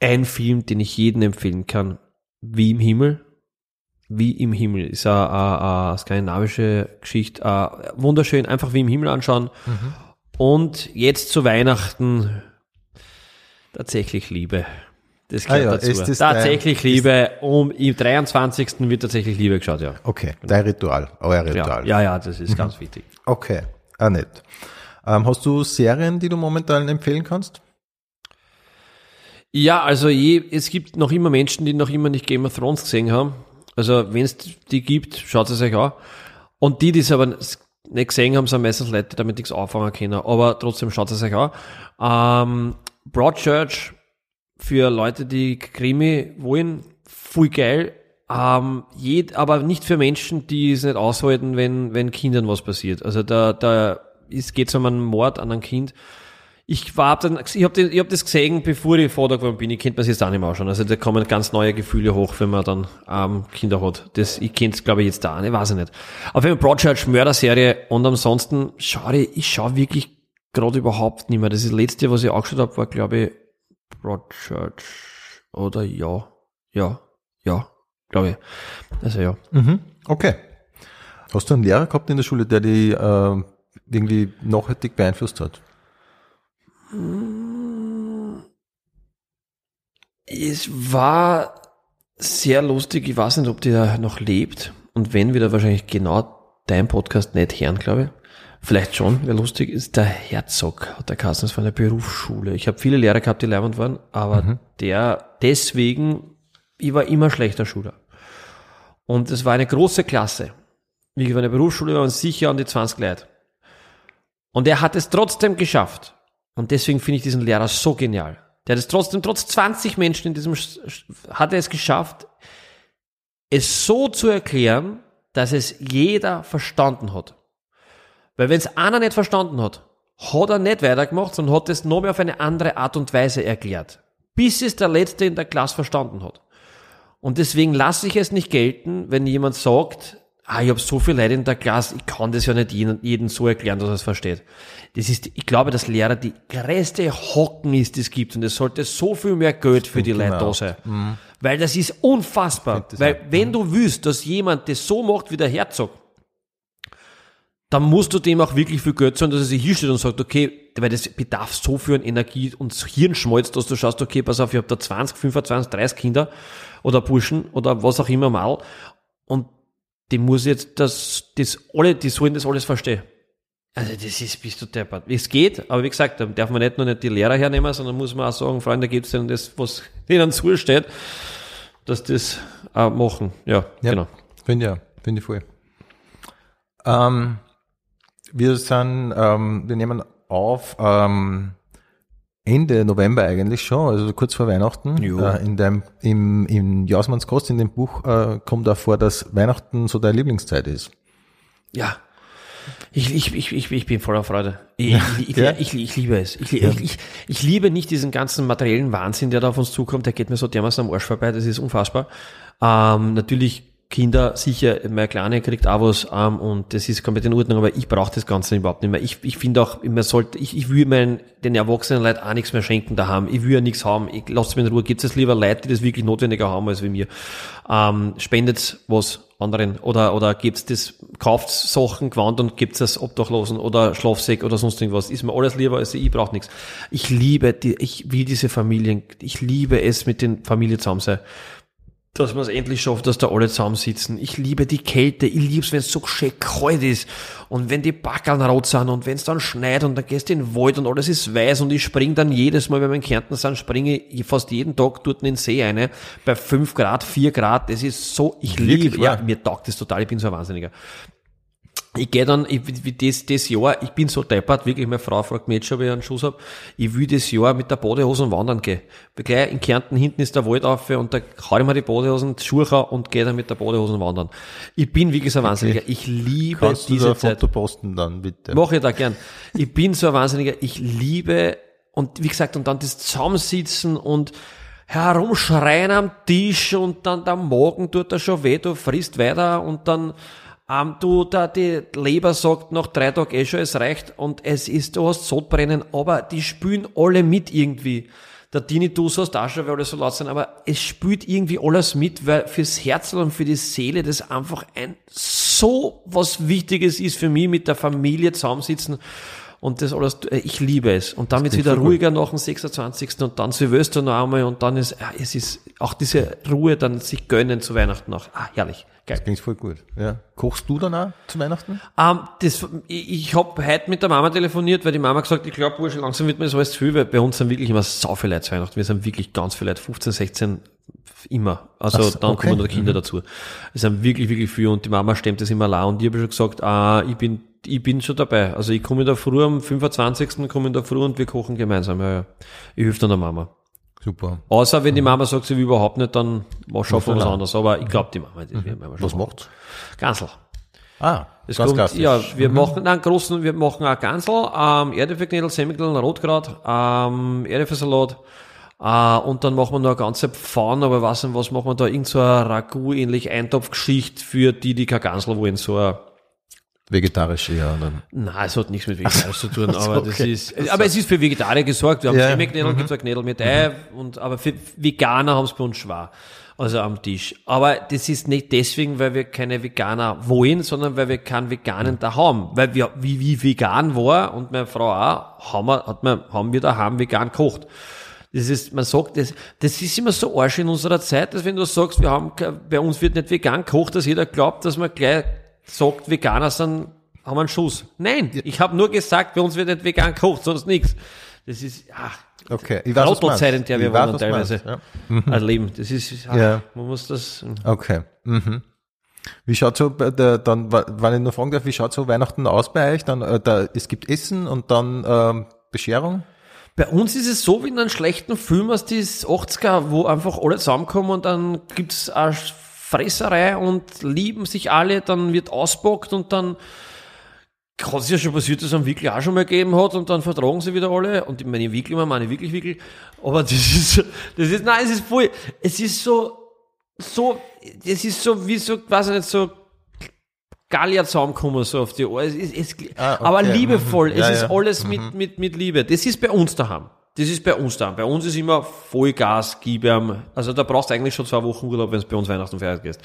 ein Film, den ich jedem empfehlen kann, wie im Himmel. Wie im Himmel ist eine, eine, eine skandinavische Geschichte. Äh, wunderschön, einfach wie im Himmel anschauen. Mhm. Und jetzt zu Weihnachten tatsächlich Liebe. Das Ah gehört ja, dazu. ist das tatsächlich dein- Liebe. Um im 23. wird tatsächlich Liebe geschaut, ja. Okay, dein Ritual, euer Ja, Ritual. ja, ja das ist Mhm. ganz wichtig. Okay, ah, nett. Ähm, hast du Serien, die du momentan empfehlen kannst? Ja, also je, es gibt noch immer Menschen, die noch immer nicht Game of Thrones gesehen haben. Also wenn es die gibt, schaut es euch an. Und die, die es aber nicht gesehen haben, sind meistens Leute, die damit nichts anfangen können. Aber trotzdem schaut es euch an. Ähm, Broadchurch für Leute, die Krimi wollen, voll geil. Ähm, jed, aber nicht für Menschen, die es nicht aushalten, wenn, wenn Kindern was passiert. Also da, da geht es um einen Mord an einem Kind. Ich war dann, ich habe ich hab das gesehen, bevor ich Vater geworden bin. Ich kennt es jetzt auch nicht mehr anschauen. Also da kommen ganz neue Gefühle hoch, wenn man dann ähm, Kinder hat. Das, ich kenne es, glaube ich, jetzt da nicht, weiß ich nicht. Auf jeden Fall Broadchurch Mörderserie und ansonsten schaue ich, ich schaue wirklich gerade überhaupt nicht mehr. Das ist das letzte, was ich angeschaut habe, war, glaube ich, Broadchurch. Oder ja. Ja. Ja. Glaube ich. Also ja. Mhm. Okay. Hast du einen Lehrer gehabt in der Schule, der dich äh, irgendwie nachhaltig beeinflusst hat? Es war sehr lustig. Ich weiß nicht, ob der noch lebt. Und wenn, wird er wahrscheinlich genau dein Podcast nicht hören, glaube ich. Vielleicht schon, wäre lustig, ist der Herzog, hat der Kassens von der Berufsschule. Ich habe viele Lehrer gehabt, die leibend waren, aber der deswegen, ich war immer schlechter Schüler. Und es war eine große Klasse. Wie war eine Berufsschule, waren sicher an die 20 Leute. Und er hat es trotzdem geschafft. Und deswegen finde ich diesen Lehrer so genial. Der hat es trotzdem, trotz 20 Menschen in diesem, hat er es geschafft, es so zu erklären, dass es jeder verstanden hat. Weil wenn es einer nicht verstanden hat, hat er nicht weitergemacht, sondern hat es noch mehr auf eine andere Art und Weise erklärt. Bis es der Letzte in der Klasse verstanden hat. Und deswegen lasse ich es nicht gelten, wenn jemand sagt, ah, ich habe so viel Leute in der Klasse, ich kann das ja nicht jeden, jeden so erklären, dass er es versteht. Das ist, ich glaube, dass Lehrer die größte Hocken ist, die es gibt. Und es sollte so viel mehr Geld für die Leute da auch. sein. Weil das ist unfassbar. das Weil wenn du willst, dass jemand das so macht wie der Herzog, dann musst du dem auch wirklich viel Geld zahlen, dass er sich hinstellt und sagt, okay, weil das bedarf so viel an Energie und Hirnschmalz, dass du schaust, okay, pass auf, ich habe da 20, 25, 30 Kinder oder Burschen oder was auch immer mal und die muss jetzt das, das alle, die sollen das alles verstehen. Also das ist, bist du deppert. Es geht, aber wie gesagt, da darf man nicht nur nicht die Lehrer hernehmen, sondern muss man auch sagen, Freunde, gibt's denn das, was denen zusteht, dass das auch machen. Ja, Ja. genau. Finde ja, finde ich voll. Ähm, wir sind, ähm, wir nehmen auf ähm, Ende November eigentlich schon, also kurz vor Weihnachten. Äh, in dem, im, im Jausmanns Kost, in dem Buch, äh, kommt auch vor, dass Weihnachten so deine Lieblingszeit ist. Ja. Ich, ich, ich, ich, ich bin voller Freude. Ich, ich, ich, Ja. ich, ich liebe es. Ich, ich, ich, ich liebe nicht diesen ganzen materiellen Wahnsinn, der da auf uns zukommt. Der geht mir so dermaßen am Arsch vorbei. Das ist unfassbar. Ähm, natürlich Kinder, sicher, meine Kleine kriegt auch was ähm, und das ist komplett in Ordnung, aber ich brauche das Ganze überhaupt nicht mehr. Ich, ich finde auch, man sollte, ich, ich will meinen, den erwachsenen Leuten auch nichts mehr schenken daheim. Ich will ja nichts haben. Ich lasse mir in Ruhe. Gibt es lieber Leute, die das wirklich notwendiger haben als wie mir. Ähm, spendet was anderen oder oder gibt's das kauft Sachen Gewand und gibt's das Obdachlosen oder Schlafsäck oder sonst irgendwas ist mir alles lieber als ich brauche nichts ich liebe die ich will diese Familien ich liebe es mit den Familien zusammen sein dass man es endlich schafft, dass da alle zusammensitzen. Ich liebe die Kälte, ich lieb's, wenn es so schön kalt ist. Und wenn die Backeln rot sind und wenn es dann schneit und dann gehst du in den Wald und alles ist weiß und ich spring dann jedes Mal, wenn wir in Kärnten sind, springe ich fast jeden Tag dort in den See eine, bei 5 Grad, 4 Grad, das ist so, ich liebe, ja, mir taugt das total, ich bin so ein Wahnsinniger. Ich gehe dann, ich, wie das, das Jahr, ich bin so deppert, wirklich, meine Frau fragt mich jetzt schon, ob ich einen Schuss hab. Ich will das Jahr mit der Badehose und wandern gehen. Weil gleich in Kärnten hinten ist der Wald auf und da hau ich mir die Badehosen, die Schuhe und gehe dann mit der Badehose wandern. Ich bin wirklich so ein Wahnsinniger. Ich liebe Kannst du da diese ein Zeit. Foto posten dann, bitte? Mache ich da gern. Ich bin so ein Wahnsinniger. Ich liebe, und wie gesagt, und dann das Zusammensitzen und herumschreien am Tisch und dann der Magen tut er schon weh, du frisst weiter und dann, ähm, du, da die Leber sagt nach drei Tagen eh schon, es reicht und es ist, du hast Sodbrennen, aber die spülen alle mit irgendwie. Der Tinnitus hast auch schon, weil alle so laut sind, aber es spült irgendwie alles mit, weil fürs Herz und für die Seele das einfach ein so was Wichtiges ist für mich, mit der Familie zusammensitzen und das alles, äh, ich liebe es. Und dann wird's wieder voll gut. ruhiger nach dem 26. und dann Silvester noch einmal und dann ist, ja, es ist auch diese Ruhe, dann sich gönnen zu Weihnachten noch. Ah, herrlich. Geil. Klingt voll gut. Ja. Kochst du dann auch zu Weihnachten? Ähm, das, ich, ich habe heute mit der Mama telefoniert, weil die Mama gesagt, ich glaube, Bursche, langsam wird mir das alles zu viel, weil bei uns sind wirklich immer so viele Leute zu Weihnachten. Wir sind wirklich ganz viele Leute, 15, 16, immer. Also so, dann okay. kommen noch Kinder dazu. Es sind wirklich, wirklich viele und die Mama stemmt das immer allein und ich habe schon gesagt, ah, ich bin, ich bin schon dabei. Also ich komme in der Früh am 25. komme in der Früh und wir kochen gemeinsam. Ja, ja. Ich helfe dann der Mama. Super. Außer wenn die Mama sagt, sie will überhaupt nicht, dann mach schaffen wir was anderes. Aber ich glaube, die Mama, das werden wir schon Was macht's? Gansel. Ah, Es ganz kommt, klassisch. ja, wir machen einen großen, wir machen auch Gansel, ähm, Erdäpfelknödel, Semmelknödel, Rotkraut, ähm, Erdäpfelsalat, äh, und dann machen wir noch eine ganze Pfanne, aber was nicht, was machen wir da, irgend so eine Ragout-ähnlich Eintopfgeschichte für die, die kein Gansel wollen, so ein, Vegetarisch eher. Dann. Nein, es hat nichts mit Vegetarisch zu tun, aber das okay. ist, aber es ist für Vegetarier gesorgt. Wir haben Ja. Semmelknödel, gibt's ein Knödel mit Ei, und, aber für Veganer haben es bei uns schwer. Also am Tisch. Aber das ist nicht deswegen, weil wir keine Veganer wollen, sondern weil wir keinen Veganen da haben. Weil wir, wie, wie vegan war, und meine Frau auch, haben wir, hat man, haben wir daheim vegan gekocht. Das ist, man sagt, das, das ist immer so arsch in unserer Zeit, dass wenn du sagst, wir haben, bei uns wird nicht vegan gekocht, dass jeder glaubt, dass man gleich sagt, Veganer sind, haben einen Schuss. Nein, ich habe nur gesagt, bei uns wird nicht vegan gekocht, sonst nichts. Das ist, ach, Okay, ich weiß, Rautelzeit, in der wir weiß, wohnen teilweise. meinst, ein Leben. Das ist, ach, Ja. man muss das, Okay. Mhm. Wie schaut so dann, wenn ich nur fragen darf, wie schaut so Weihnachten aus bei euch? Dann, äh, da, es gibt Essen und dann ähm, Bescherung? Bei uns ist es so wie in einem schlechten Film aus die 80er, wo einfach alle zusammenkommen und dann gibt's eine Fresserei und lieben sich alle, dann wird auspackt und dann hat es ja schon passiert, dass es einen Wickel auch schon mal gegeben hat und dann vertragen sie wieder alle und ich meine Wickel, ich meine wirklich Wickel, aber das ist, das ist, nein, es ist voll, es ist so, so, es ist so, wie so, weiß ich nicht, so Gallier zusammenkommen, so auf die Ohren. Es ist, es, Ah, okay. Aber liebevoll. Mhm. Es Ja, ist ja. alles mit, mit, mit Liebe. Das ist bei uns daheim. Das ist bei uns daheim. Bei uns ist immer Vollgas, gib ihm. Also da brauchst du eigentlich schon zwei Wochen Urlaub, wenn es bei uns Weihnachten feiert gehst.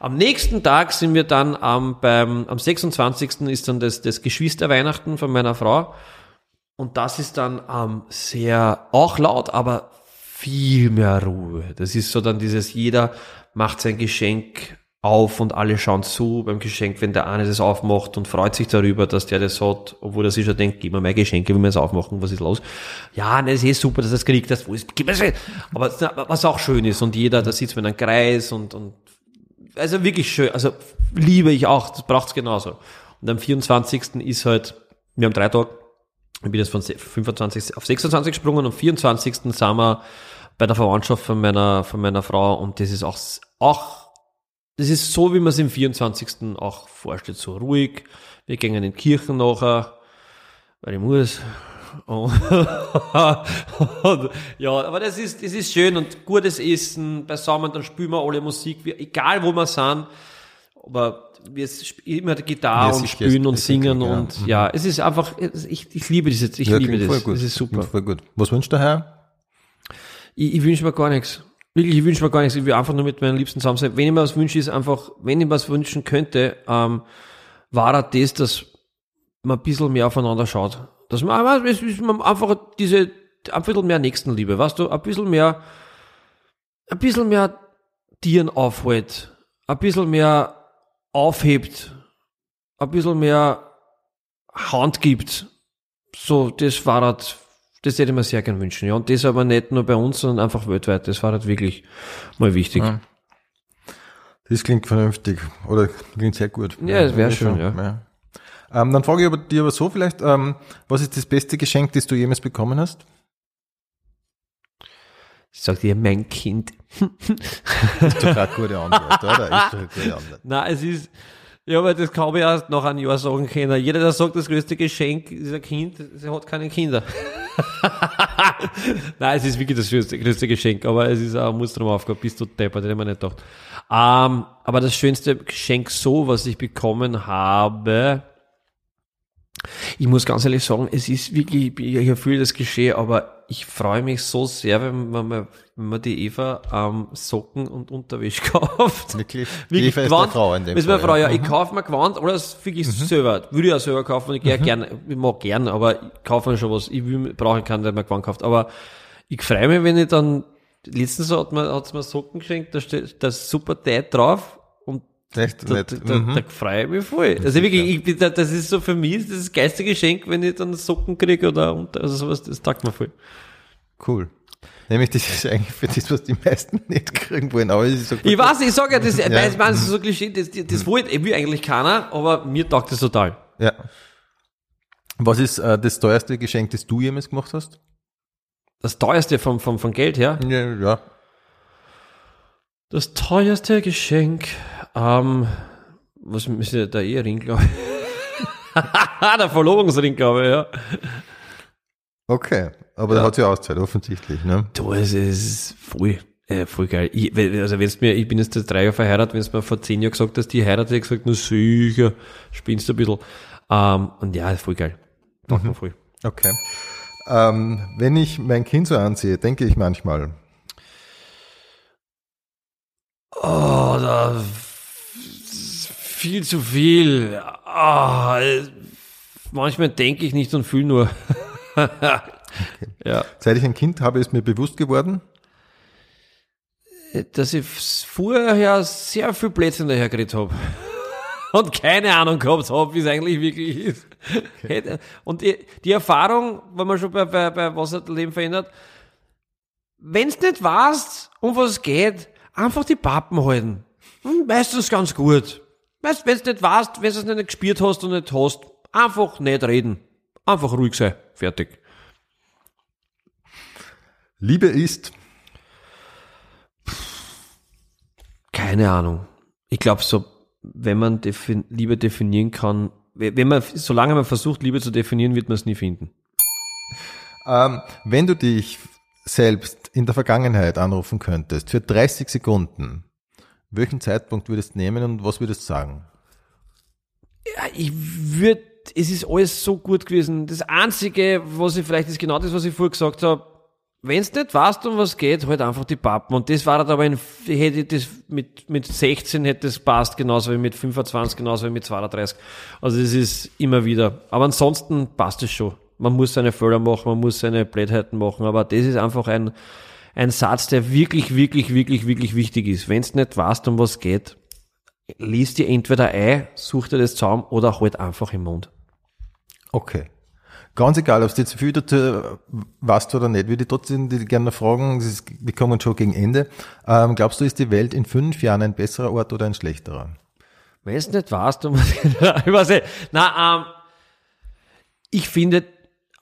Am nächsten Tag sind wir dann am, beim, am 26. ist dann das, das Geschwisterweihnachten von meiner Frau. Und das ist dann ähm, sehr, auch laut, aber viel mehr Ruhe. Das ist so dann dieses, jeder macht sein Geschenk auf und alle schauen zu beim Geschenk, wenn der eine das aufmacht und freut sich darüber, dass der das hat, obwohl er sich schon denkt, gib mir mein Geschenke, will mir das aufmachen, was ist los? Ja, ne, das ist eh super, dass er es kriegt, das, wo ist, gib mir das. Aber was auch schön ist und jeder, da sitzt man in einem Kreis und, und also wirklich schön, also liebe ich auch, das braucht's genauso. Und am 24. ist halt, wir haben drei Tage, ich bin jetzt von 25 auf 26 gesprungen und am 24. sind wir bei der Verwandtschaft von meiner, von meiner Frau und das ist auch, auch, das ist so, wie man es im 24. auch vorstellt, so ruhig. Wir gehen in die Kirchen nachher, weil ich muss. Und, und, ja, aber das ist, das ist schön und gutes Essen beisammen, dann spielen wir alle Musik, wir, egal wo wir sind. Aber wir sp- immer die Gitarre und spielen und singen ja. und Mhm. ja, es ist einfach, ich, ich liebe das jetzt, ich Ja, liebe klingt das. voll gut. Das ist super. Klingt voll gut. Was wünscht der Herr? Ich, ich wünsche mir gar nichts. Wirklich, ich wünsche mir gar nichts. Ich will einfach nur mit meinen Liebsten zusammen sein. Wenn ich mir was wünsche, ist einfach, wenn ich mir was wünschen könnte, ähm, war das, dass man ein bisschen mehr aufeinander schaut. Dass man, man einfach diese, ein bisschen mehr Nächstenliebe, weißt du, ein bisschen mehr, ein bisschen mehr Tieren aufhält, ein bisschen mehr aufhebt, ein bisschen mehr Hand gibt. So, das war halt, das hätte ich mir sehr gern wünschen, ja. Und das aber nicht nur bei uns, sondern einfach weltweit. Das war halt wirklich mal wichtig. Ja. Das klingt vernünftig. Oder klingt sehr gut. Ja, das wär schon, schön, ja. Ähm, dann frage ich aber dir aber so vielleicht, ähm, was ist das beste Geschenk, das du jemals bekommen hast? Ich sag dir, mein Kind. Ist doch eine gute Antwort, oder? Ist doch eine gute Antwort. Na, es ist, ja, aber das kann ich erst nach einem Jahr sagen können. Jeder, der sagt, das größte Geschenk ist ein Kind, der hat keine Kinder. Nein, es ist wirklich das größte, größte Geschenk, aber es ist auch, aufgehen, bist du deppert, hätte ich mir nicht gedacht. Ähm, aber das schönste Geschenk so, was ich bekommen habe, ich muss ganz ehrlich sagen, es ist wirklich, ich erfülle das Geschehen, aber ich freue mich so sehr, wenn man, wenn man die Eva ähm, Socken und Unterwäsche kauft. Wirklich? Wirklich Eva ist Gewand. deine Frau in dem ist meine Frau, ja. ja. Ich kaufe mir Gewand oder das wirklich selber. Würde ich auch selber kaufen ich gehe gerne, ich mag gern, aber ich kaufe mir schon was. Ich will, brauche keinen, der mir Gewand kauft. Aber ich freue mich, wenn ich dann, letztens hat man, hat's mir Socken geschenkt, da steht das super Tight drauf Echt da, nett. da, da, Mhm. da freue ich mich voll. Also wirklich, ich da- das ist so für mich, das ist das geilste Geschenk, wenn ich dann Socken kriege oder unter, also sowas, das taugt mir voll. Cool. Nämlich, das ist eigentlich für das, was die meisten nicht kriegen wollen, aber so. Ich weiß, ich sage ja, das, Ja. das ist so Klischee, das, das, das wollte will eigentlich keiner, aber mir taugt das total. Ja. Was ist äh, das teuerste Geschenk, das du jemals gemacht hast? Das teuerste vom, vom, vom Geld her. Ja, ja. Das teuerste Geschenk, ähm, was müsste der Ehering, glaube ich. der Verlobungsring, glaube ich, ja. Okay. Aber da hat sie Auszeit, offensichtlich, ne? Du, es ist voll, äh, voll geil. Ich, also wenn's mir, ich bin jetzt drei Jahren verheiratet, wenn es mir vor zehn Jahren gesagt hast, die heiratet, ich gesagt, na sicher, spinnst du ein bisschen. Ähm, und ja, voll geil. Taugt mir voll. Okay. Ähm, wenn ich mein Kind so ansehe, denke ich manchmal, Oh, da viel zu viel. Ah, äh, manchmal denke ich nicht und fühle nur. Ja, seit ich ein Kind habe, ist mir bewusst geworden, dass ich vorher sehr viel Plätzchen daher geredet habe. Und keine Ahnung gehabt habe, wie es eigentlich wirklich ist. Hätte- Und die, die Erfahrung, wenn man schon bei, bei, bei was hat Leben verändert, wenn's nicht weißt, um was es geht, einfach die Pappen halten. Hm, Meistens ganz gut. Weißt, wenn's nicht weißt, wenn du es nicht gespürt hast und nicht hast, einfach nicht reden. Einfach ruhig sein. Fertig. Liebe ist, Keine Ahnung. Ich glaube so, wenn man defin Liebe definieren kann, wenn man, solange man versucht, Liebe zu definieren, wird man es nie finden. ähm, wenn du dich selbst in der Vergangenheit anrufen könntest, für 30 Sekunden, welchen Zeitpunkt würdest du nehmen und was würdest du sagen? Ja, ich würde, es ist alles so gut gewesen. Das Einzige, was ich vielleicht ist genau das, was ich vorher gesagt habe, wenn es nicht weißt, um was geht, halt einfach die Pappen. Und das war halt aber in, hätte das mit, mit 16 hätte das passt, genauso wie mit 25, genauso wie mit 32. Also das ist immer wieder. Aber ansonsten passt es schon. Man muss seine Fehler machen, man muss seine Blödheiten machen, aber das ist einfach ein, ein Satz, der wirklich, wirklich, wirklich, wirklich wichtig ist. Wenn es nicht weißt, um was geht, liest dir entweder ein, such dir das zusammen oder halt einfach im Mund. Okay. Ganz egal, ob es jetzt viel dazu weißt oder nicht, würde ich trotzdem die gerne fragen, ist, wir kommen schon gegen Ende. Ähm, glaubst du, ist die Welt in fünf Jahren ein besserer Ort oder ein schlechterer? Wenn es nicht warst, du musst, ich weiß nicht. Na, ähm, ich finde,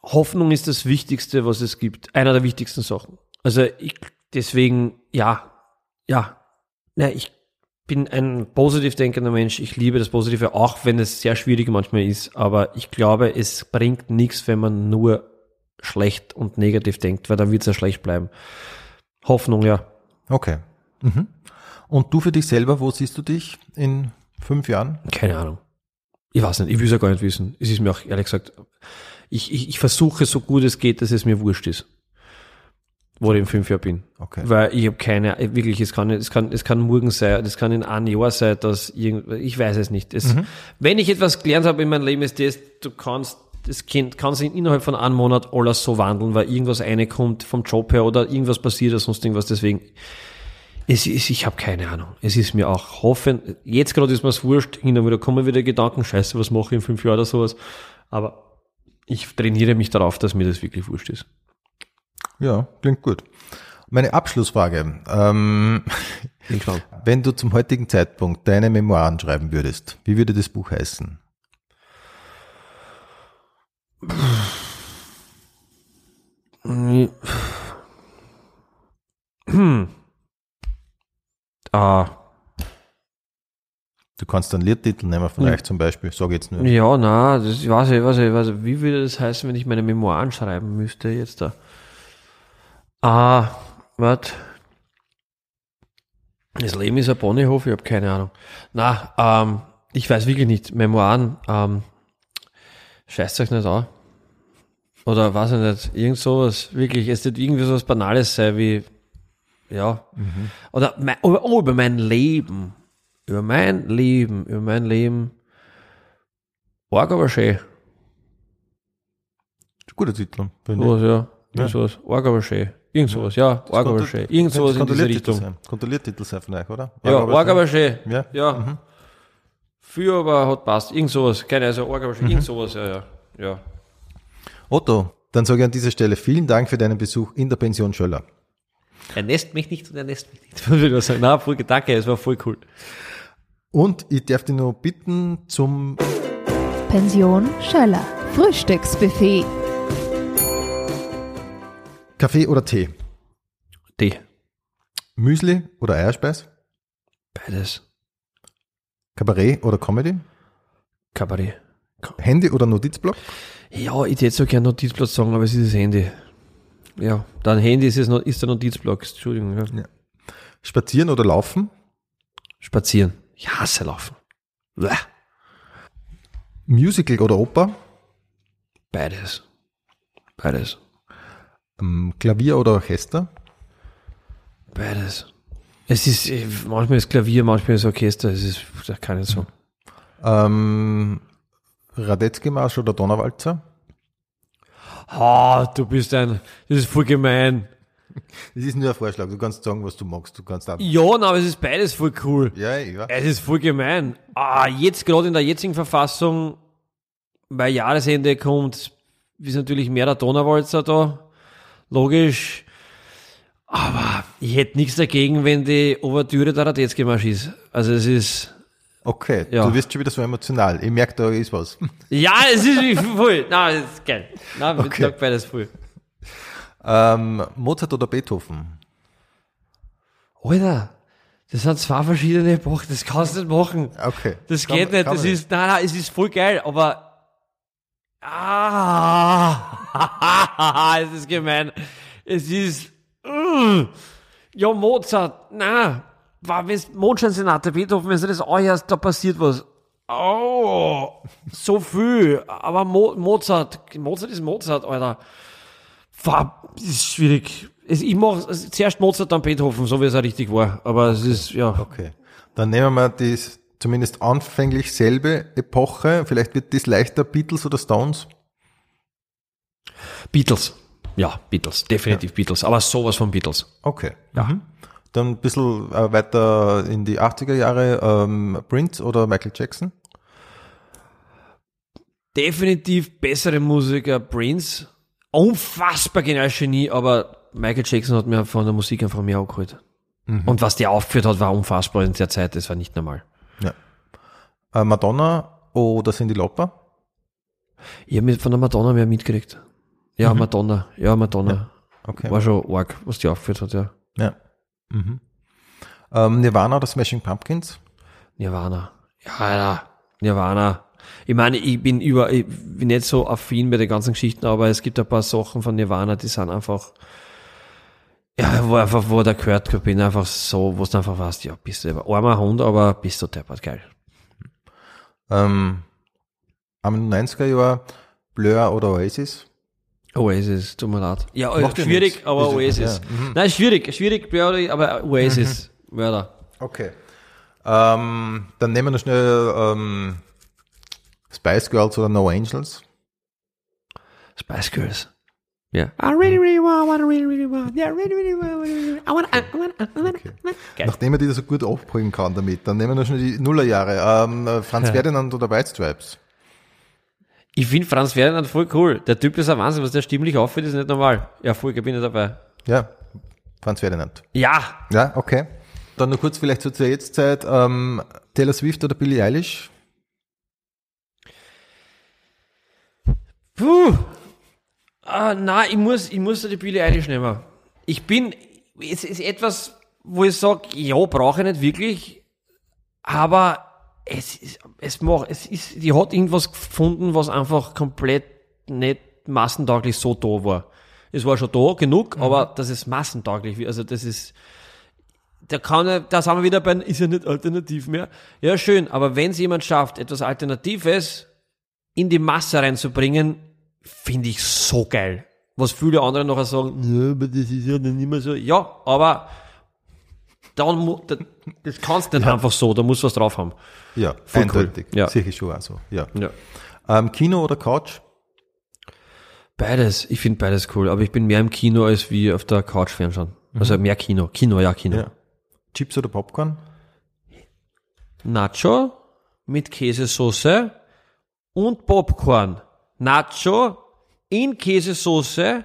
Hoffnung ist das Wichtigste, was es gibt. Einer der wichtigsten Sachen. Also ich, deswegen, ja, ja, na, ich bin ein positiv denkender Mensch. Ich liebe das Positive, auch wenn es sehr schwierig manchmal ist. Aber ich glaube, es bringt nichts, wenn man nur schlecht und negativ denkt, weil dann wird es ja schlecht bleiben. Hoffnung, ja. Okay. Mhm. Und du für dich selber, wo siehst du dich in fünf Jahren? Keine Ahnung. Ich weiß nicht, ich will es ja gar nicht wissen. Es ist mir auch ehrlich gesagt, ich, ich, ich versuche so gut es geht, dass es mir wurscht ist. Wo ich in fünf Jahren bin. Okay. Weil ich habe keine, wirklich, es kann, es kann, es kann morgen sein, das kann in einem Jahr sein, dass irgend, ich weiß es nicht. Es, Wenn ich etwas gelernt habe in meinem Leben, ist das, du kannst, das Kind kann sich innerhalb von einem Monat alles so wandeln, weil irgendwas reinkommt vom Job her oder irgendwas passiert oder sonst irgendwas. Deswegen, es ist, ich habe keine Ahnung. Es ist mir auch hoffen, jetzt gerade ist mir's wurscht, hin und wieder kommen wieder Gedanken, scheiße, was mache ich in fünf Jahren oder sowas. Aber ich trainiere mich darauf, dass mir das wirklich wurscht ist. Ja, klingt gut. Meine Abschlussfrage. Ähm, wenn du zum heutigen Zeitpunkt deine Memoiren schreiben würdest, wie würde das Buch heißen? Ah, Du kannst einen Liedtitel nehmen von Ja. euch zum Beispiel, sag jetzt nur. ja, na, das weiß ich, weiß ich, weiß ich. Wie würde das heißen, wenn ich meine Memoiren schreiben müsste jetzt da? Ah, was? Das Leben ist ein Ponyhof, ich habe keine Ahnung. Na, ähm, ich weiß wirklich nicht. Memoiren, ähm, scheißt euch nicht an. Oder weiß ich nicht, irgend sowas, wirklich, es wird irgendwie so was Banales sein wie, ja. Oder, mein, oh, oh, über mein Leben. Über mein Leben, über mein Leben. Arg aber schön. Guter Titel. Sowas, ja. Irgend sowas. Arg aber schön. Irgend sowas, ja. Schön. Irgend sowas in diese Kontrolliertitel Richtung. Sein. Kontrolliertitel sein von euch, oder? Ja, arg aber schön. Ja. Ja. Für aber hat passt. Irgend sowas. Keine, also arg aber schön. Irgend sowas, ja, ja. Ja. Otto, dann sage ich an dieser Stelle vielen Dank für deinen Besuch in der Pension Schöller. Er nässt mich nicht und er nässt mich nicht. Muss ich sagen. Na, voll, danke, es war voll cool. Und ich darf dich nur bitten zum Pension Schöller. Frühstücksbuffet. Kaffee oder Tee, Die. Müsli oder Eierspeis, Beides. Kabarett oder Comedy, Kabarett. Handy oder Notizblock, Ja, ich hätte so gerne Notizblock sagen, aber es ist das Handy. Ja, dann Handy ist, es, ist der Notizblock. Entschuldigung. Ja. Spazieren oder Laufen, Spazieren. Ich hasse Laufen. Bäh. Musical oder Oper, Beides. Beides. Ähm, Klavier oder Orchester, Beides. Es ist, manchmal ist Klavier, manchmal ist Orchester, es ist, ich so. ähm, Radetzky-Marsch oder Donauwalzer. Ah, du bist ein, das ist voll gemein. Das ist nur ein Vorschlag, du kannst sagen, was du magst, du kannst auch. Ja, na, aber es ist beides voll cool. Ja, ja. Es ist voll gemein. Ah, jetzt gerade in der jetzigen Verfassung, weil Jahresende kommt, ist natürlich mehr der Donauwalzer da. Logisch. Aber ich hätte nichts dagegen, wenn die Ouvertüre der Radetzky-Marsch ist. Also es ist, Okay, Ja. du wirst schon wieder so emotional. Ich merke, da ist was. ja, es ist wie voll. Na, es ist geil. Na, Okay. sag beides voll. Ähm, Mozart oder Beethoven? Alter, das sind zwei verschiedene Epochen, das kannst du nicht machen. Okay. Das Kann geht nicht, das ist, nein, nein, es ist voll geil, aber, ah, es ist gemein. Es ist, mm, ja, Mozart, na, war, wenn's Mondscheinsonate, Beethoven, wenn du das anhörst, da passiert was. Oh, so viel, aber Mo Mozart, Mozart ist Mozart, Alter. War, ist schwierig. Ich mach es- zuerst Mozart, dann Beethoven, so wie es auch richtig war. Aber es ist, ja. Okay. Dann nehmen wir die zumindest anfänglich selbe Epoche. Vielleicht wird das leichter Beatles oder Stones. Beatles. Ja, Beatles, definitiv Beatles, aber sowas von Beatles. Okay. Mhm. Dann ein bisschen äh, weiter in die 80er Jahre, ähm, Prince oder Michael Jackson. definitiv bessere Musiker, Prince. Unfassbar genial Genie, aber Michael Jackson hat mir von der Musik einfach mehr angeholt. Und was der aufgeführt hat, war unfassbar in der Zeit, das war nicht normal. Ja. Äh, Madonna oder Cindy Lauper? Ich habe von der Madonna mehr mitgekriegt. Ja, Madonna, ja, Madonna. Okay. War schon arg, was die aufgeführt hat, ja. Ja. Mhm. Ähm, Nirvana oder Smashing Pumpkins? Nirvana. Ja, ja, Nirvana. Ich meine, ich bin über, ich bin nicht so affin bei den ganzen Geschichten, aber es gibt ein paar Sachen von Nirvana, die sind einfach, ja, wo einfach, wo der gehört bin, einfach so, wo du einfach weißt, ja, bist du ein armer Hund, aber bist du deppert geil. Ähm, am 90er Jahr Blur oder Oasis? Oasis, tut mir leid. Ja, Macht schwierig, nichts. aber Oasis. ja, mhm. Nein, schwierig, schwierig, aber Oasis, Mörder. Okay. Ähm, dann nehmen wir noch schnell ähm, Spice Girls oder No Angels. Spice Girls. Ja. I really, really want, want, really, really want, yeah, really, really want, I want, I want, I want, I want. Geil. Nachdem er die so gut aufbringen kann damit, dann nehmen wir noch schnell die Nullerjahre. Ähm, äh, Franz Ja. Ferdinand oder White Stripes. Ich finde Franz Ferdinand voll cool. Der Typ ist ein Wahnsinn, was der stimmlich aufführt, ist nicht normal. Ja, voll, ich bin ich dabei. Ja, Franz Ferdinand. Ja, Ja, okay. Dann noch kurz vielleicht so zur Jetztzeit. Ähm, Taylor Swift oder Billie Eilish? Puh. Ah, na, ich muss, ich muss die Billie Eilish nehmen. Ich bin, es ist etwas, wo ich sage, ja, brauche ich nicht wirklich, aber es ist, es macht, es ist, die hat irgendwas gefunden, was einfach komplett nicht massentauglich so da war. Es war schon da genug, aber das ist massentauglich, also das ist, da kann da sind wir wieder bei, ist ja nicht alternativ mehr. Ja, schön, aber wenn es jemand schafft, etwas Alternatives in die Masse reinzubringen, finde ich so geil. Was viele andere nachher sagen, ja, aber das ist ja dann nicht mehr so. Ja, aber dann, das kannst du nicht einfach so, da musst du was drauf haben. Ja, Voll eindeutig. cool. Ja. Sicher schon also. Ja. Ja. Ähm, Kino oder Couch? Beides, ich finde beides cool, aber ich bin mehr im Kino als wie auf der Couch fernschauen. Also mehr Kino. Kino, ja, Kino. Ja. Chips oder Popcorn? Nacho mit Käsesoße und Popcorn. Nacho in Käsesoße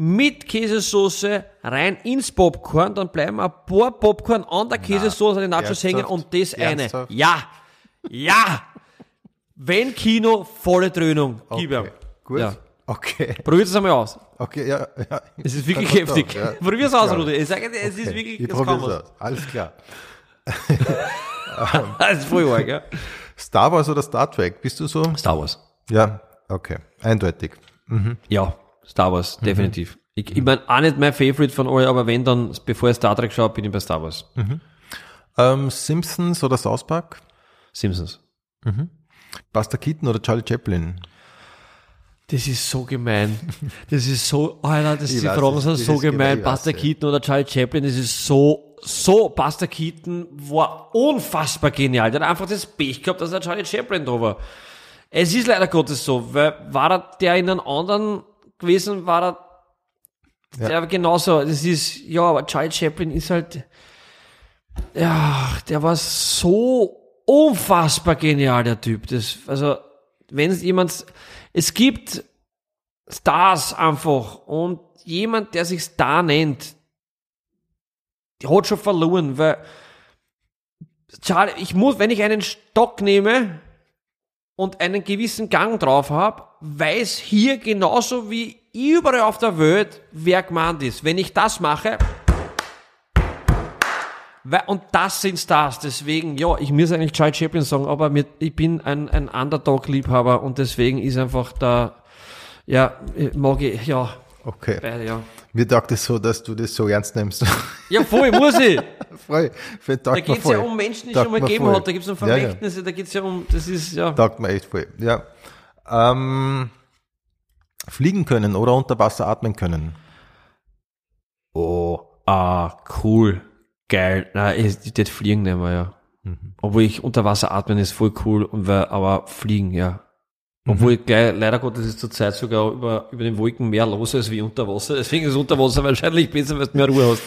mit Käsesoße rein ins Popcorn, dann bleiben ein paar Popcorn an der Käsesoße, die Nachos hängen und das eine. Ernsthaft? Ja, ja. Wenn Kino, volle Dröhnung. Gib ihm. Gut. Ja. Okay. Probiert es einmal aus. Okay, ja, ja. Es ist wirklich heftig. ja. Probier es aus. Rudi. Ich sage dir, es ist Okay, wirklich, Ich es kann aus. Alles klar. Das ist voll arg, ja. Star Wars oder Star Trek? Bist du so? Star Wars. Ja, okay. Eindeutig. Ja, Star Wars, definitiv. Ich, ich meine, auch nicht mein Favorite von euch, aber wenn dann, bevor ich Star Trek schaue, bin ich bei Star Wars. Ähm, Simpsons oder South Park? Simpsons. Buster Keaton oder Charlie Chaplin? Das ist so gemein. Das ist so, Alter, das die Fragen das- sind so ist gemein, gemein. ich weiß, Buster ja. Keaton oder Charlie Chaplin, das ist so, so, Buster Keaton war unfassbar genial. Der hat einfach das Pech gehabt, dass der Charlie Chaplin da war. Es ist leider Gottes so, weil war er der in einem anderen gewesen, war er Ja. der genauso. Das ist, ja, aber Charlie Chaplin ist halt, ja, der war so unfassbar genial, der Typ. Das, also, wenn es jemand, es gibt Stars einfach und jemand, der sich Star nennt, der hat schon verloren, weil Charlie, ich muss, wenn ich einen Stock nehme und einen gewissen Gang drauf habe, weiß hier genauso wie überall auf der Welt, wer gemeint ist. Wenn ich das mache, und das sind Stars, deswegen, ja, ich muss eigentlich Charlie Chaplin sagen, aber mir, ich bin ein, ein Underdog-Liebhaber und deswegen ist einfach da, ja, mag ich, ja, Okay. beide, ja. Mir taugt es so, dass du das so ernst nimmst. Ja, voll, muss ich. voll. Taugt Da mir geht's voll. ja um Menschen, die Taugt schon mal gegeben voll. hat, da gibt's um Ja, ja. Vermächtnisse, da geht's ja um, das ist, ja. Taugt mir echt voll. Ja. Ähm, fliegen können oder unter Wasser atmen können. Oh, ah, cool. Geil. Nein, ich, das Fliegen nehmen wir, ja. Mhm. Obwohl ich unter Wasser atmen ist voll cool, und aber Fliegen, ja. Obwohl ich gleich, leider Gottes ist zurzeit sogar über, über den Wolken mehr los als wie unter Wasser. Deswegen ist unter Wasser wahrscheinlich besser, weil du mehr Ruhe hast.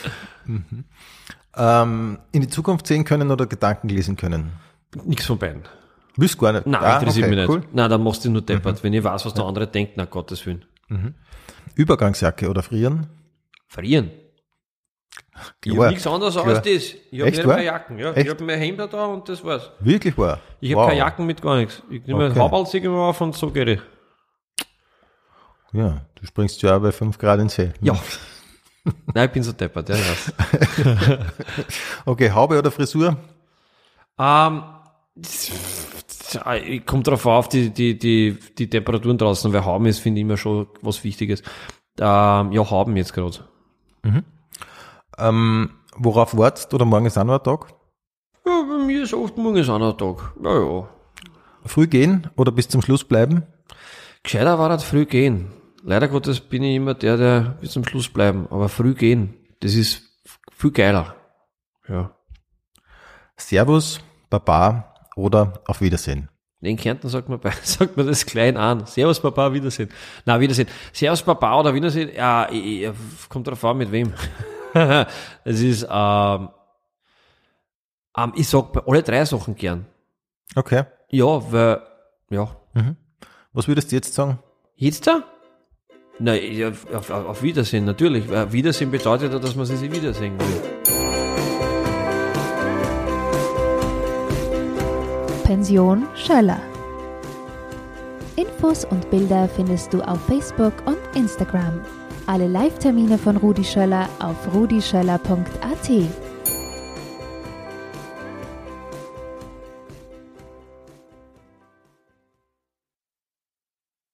Ähm, in die Zukunft sehen können oder Gedanken lesen können. Nichts von beiden. Willst gar nicht? Nein, Ah, interessiert okay, mich nicht. cool. Nein, dann machst du nur deppert. Wenn ich weiß, was der andere denkt, na Gottes Willen. Übergangsjacke oder frieren? Frieren. Ich habe nichts anderes klar. als das. Ich habe nicht mehr Jacken. Ja. Echt? Ich habe mehr Hemder da und das war's. Wirklich wahr? Ich habe Wow. keine Jacken mit gar nichts. Ich nehme Okay. okay. Haupthalsig immer auf und so geht ich. Ja, du springst ja auch bei 5 Grad ins See. Ja. Nein, ich bin so deppert, ja. Okay, Haube oder Frisur? Ähm, ich komme drauf auf, die, die, die, die Temperaturen draußen, weil Hauben ist, finde ich immer schon was Wichtiges. Ähm, ja, Hauben jetzt gerade. Ähm, worauf wartest oder morgen ist auch noch ein Tag? Ja, bei mir ist oft morgen ist auch noch ein Tag. Ja, ja. Früh gehen oder bis zum Schluss bleiben? Gescheiter war das früh gehen. Leider Gottes bin ich immer der, der bis zum Schluss bleiben. Aber früh gehen, das ist viel geiler. Ja. Servus, Baba oder auf Wiedersehen? In Kärnten sagt man, sagt man das klein an. Servus Papa, Wiedersehen. Na, Wiedersehen. Servus Papa oder Wiedersehen. Ja, ich, ich, kommt drauf an, mit wem. Es ist, ähm, ähm, ich sag bei alle drei Sachen gern. Okay. Ja, weil, ja. Was würdest du jetzt sagen? Jetzt da? Na, auf, auf, Wiedersehen, natürlich. Weil Wiedersehen bedeutet ja, dass man sich wiedersehen will. Pension Schöller. Infos und Bilder findest du auf Facebook und Instagram. Alle Live-Termine von Rudi Schöller auf rudischöller.at.